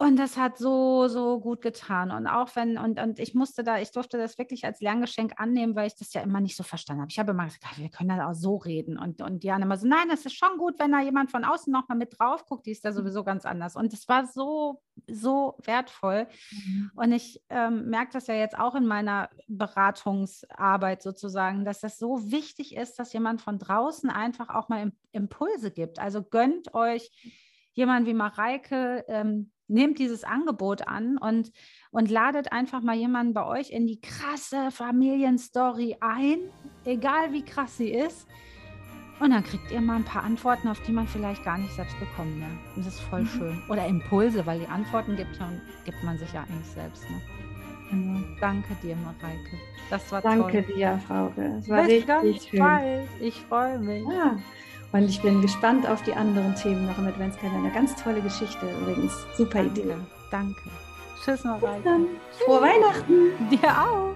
Und das hat so, so gut getan. Und auch wenn, und, und ich musste da, ich durfte das wirklich als Lerngeschenk annehmen, weil ich das ja immer nicht so verstanden habe. Ich habe immer gesagt, wir können da auch so reden. Und, und Diana immer so, nein, das ist schon gut, wenn da jemand von außen nochmal mit drauf guckt, die ist da sowieso ganz anders. Und das war so, so wertvoll. Mhm. Und ich ähm, merke das ja jetzt auch in meiner Beratungsarbeit sozusagen, dass das so wichtig ist, dass jemand von draußen einfach auch mal Impulse gibt. Also gönnt euch jemand wie Mareike, ähm, nehmt dieses Angebot an und, und ladet einfach mal jemanden bei euch in die krasse Familienstory ein, egal wie krass sie ist. Und dann kriegt ihr mal ein paar Antworten, auf die man vielleicht gar nicht selbst bekommen wäre. Das ist voll mhm. schön. Oder Impulse, weil die Antworten gibt, gibt man sich ja eigentlich selbst. Ne? Genau. Danke dir, Mareike. Das war Danke toll. dir, Frauke. Es war Bis richtig ganz schön. Bald. Ich freue mich. Ja. Und ich bin gespannt auf die anderen Themen noch im Adventskalender. Ganz tolle Geschichte übrigens. Super Idee. Danke. Tschüss, Mareike. Frohe Weihnachten. Dir auch.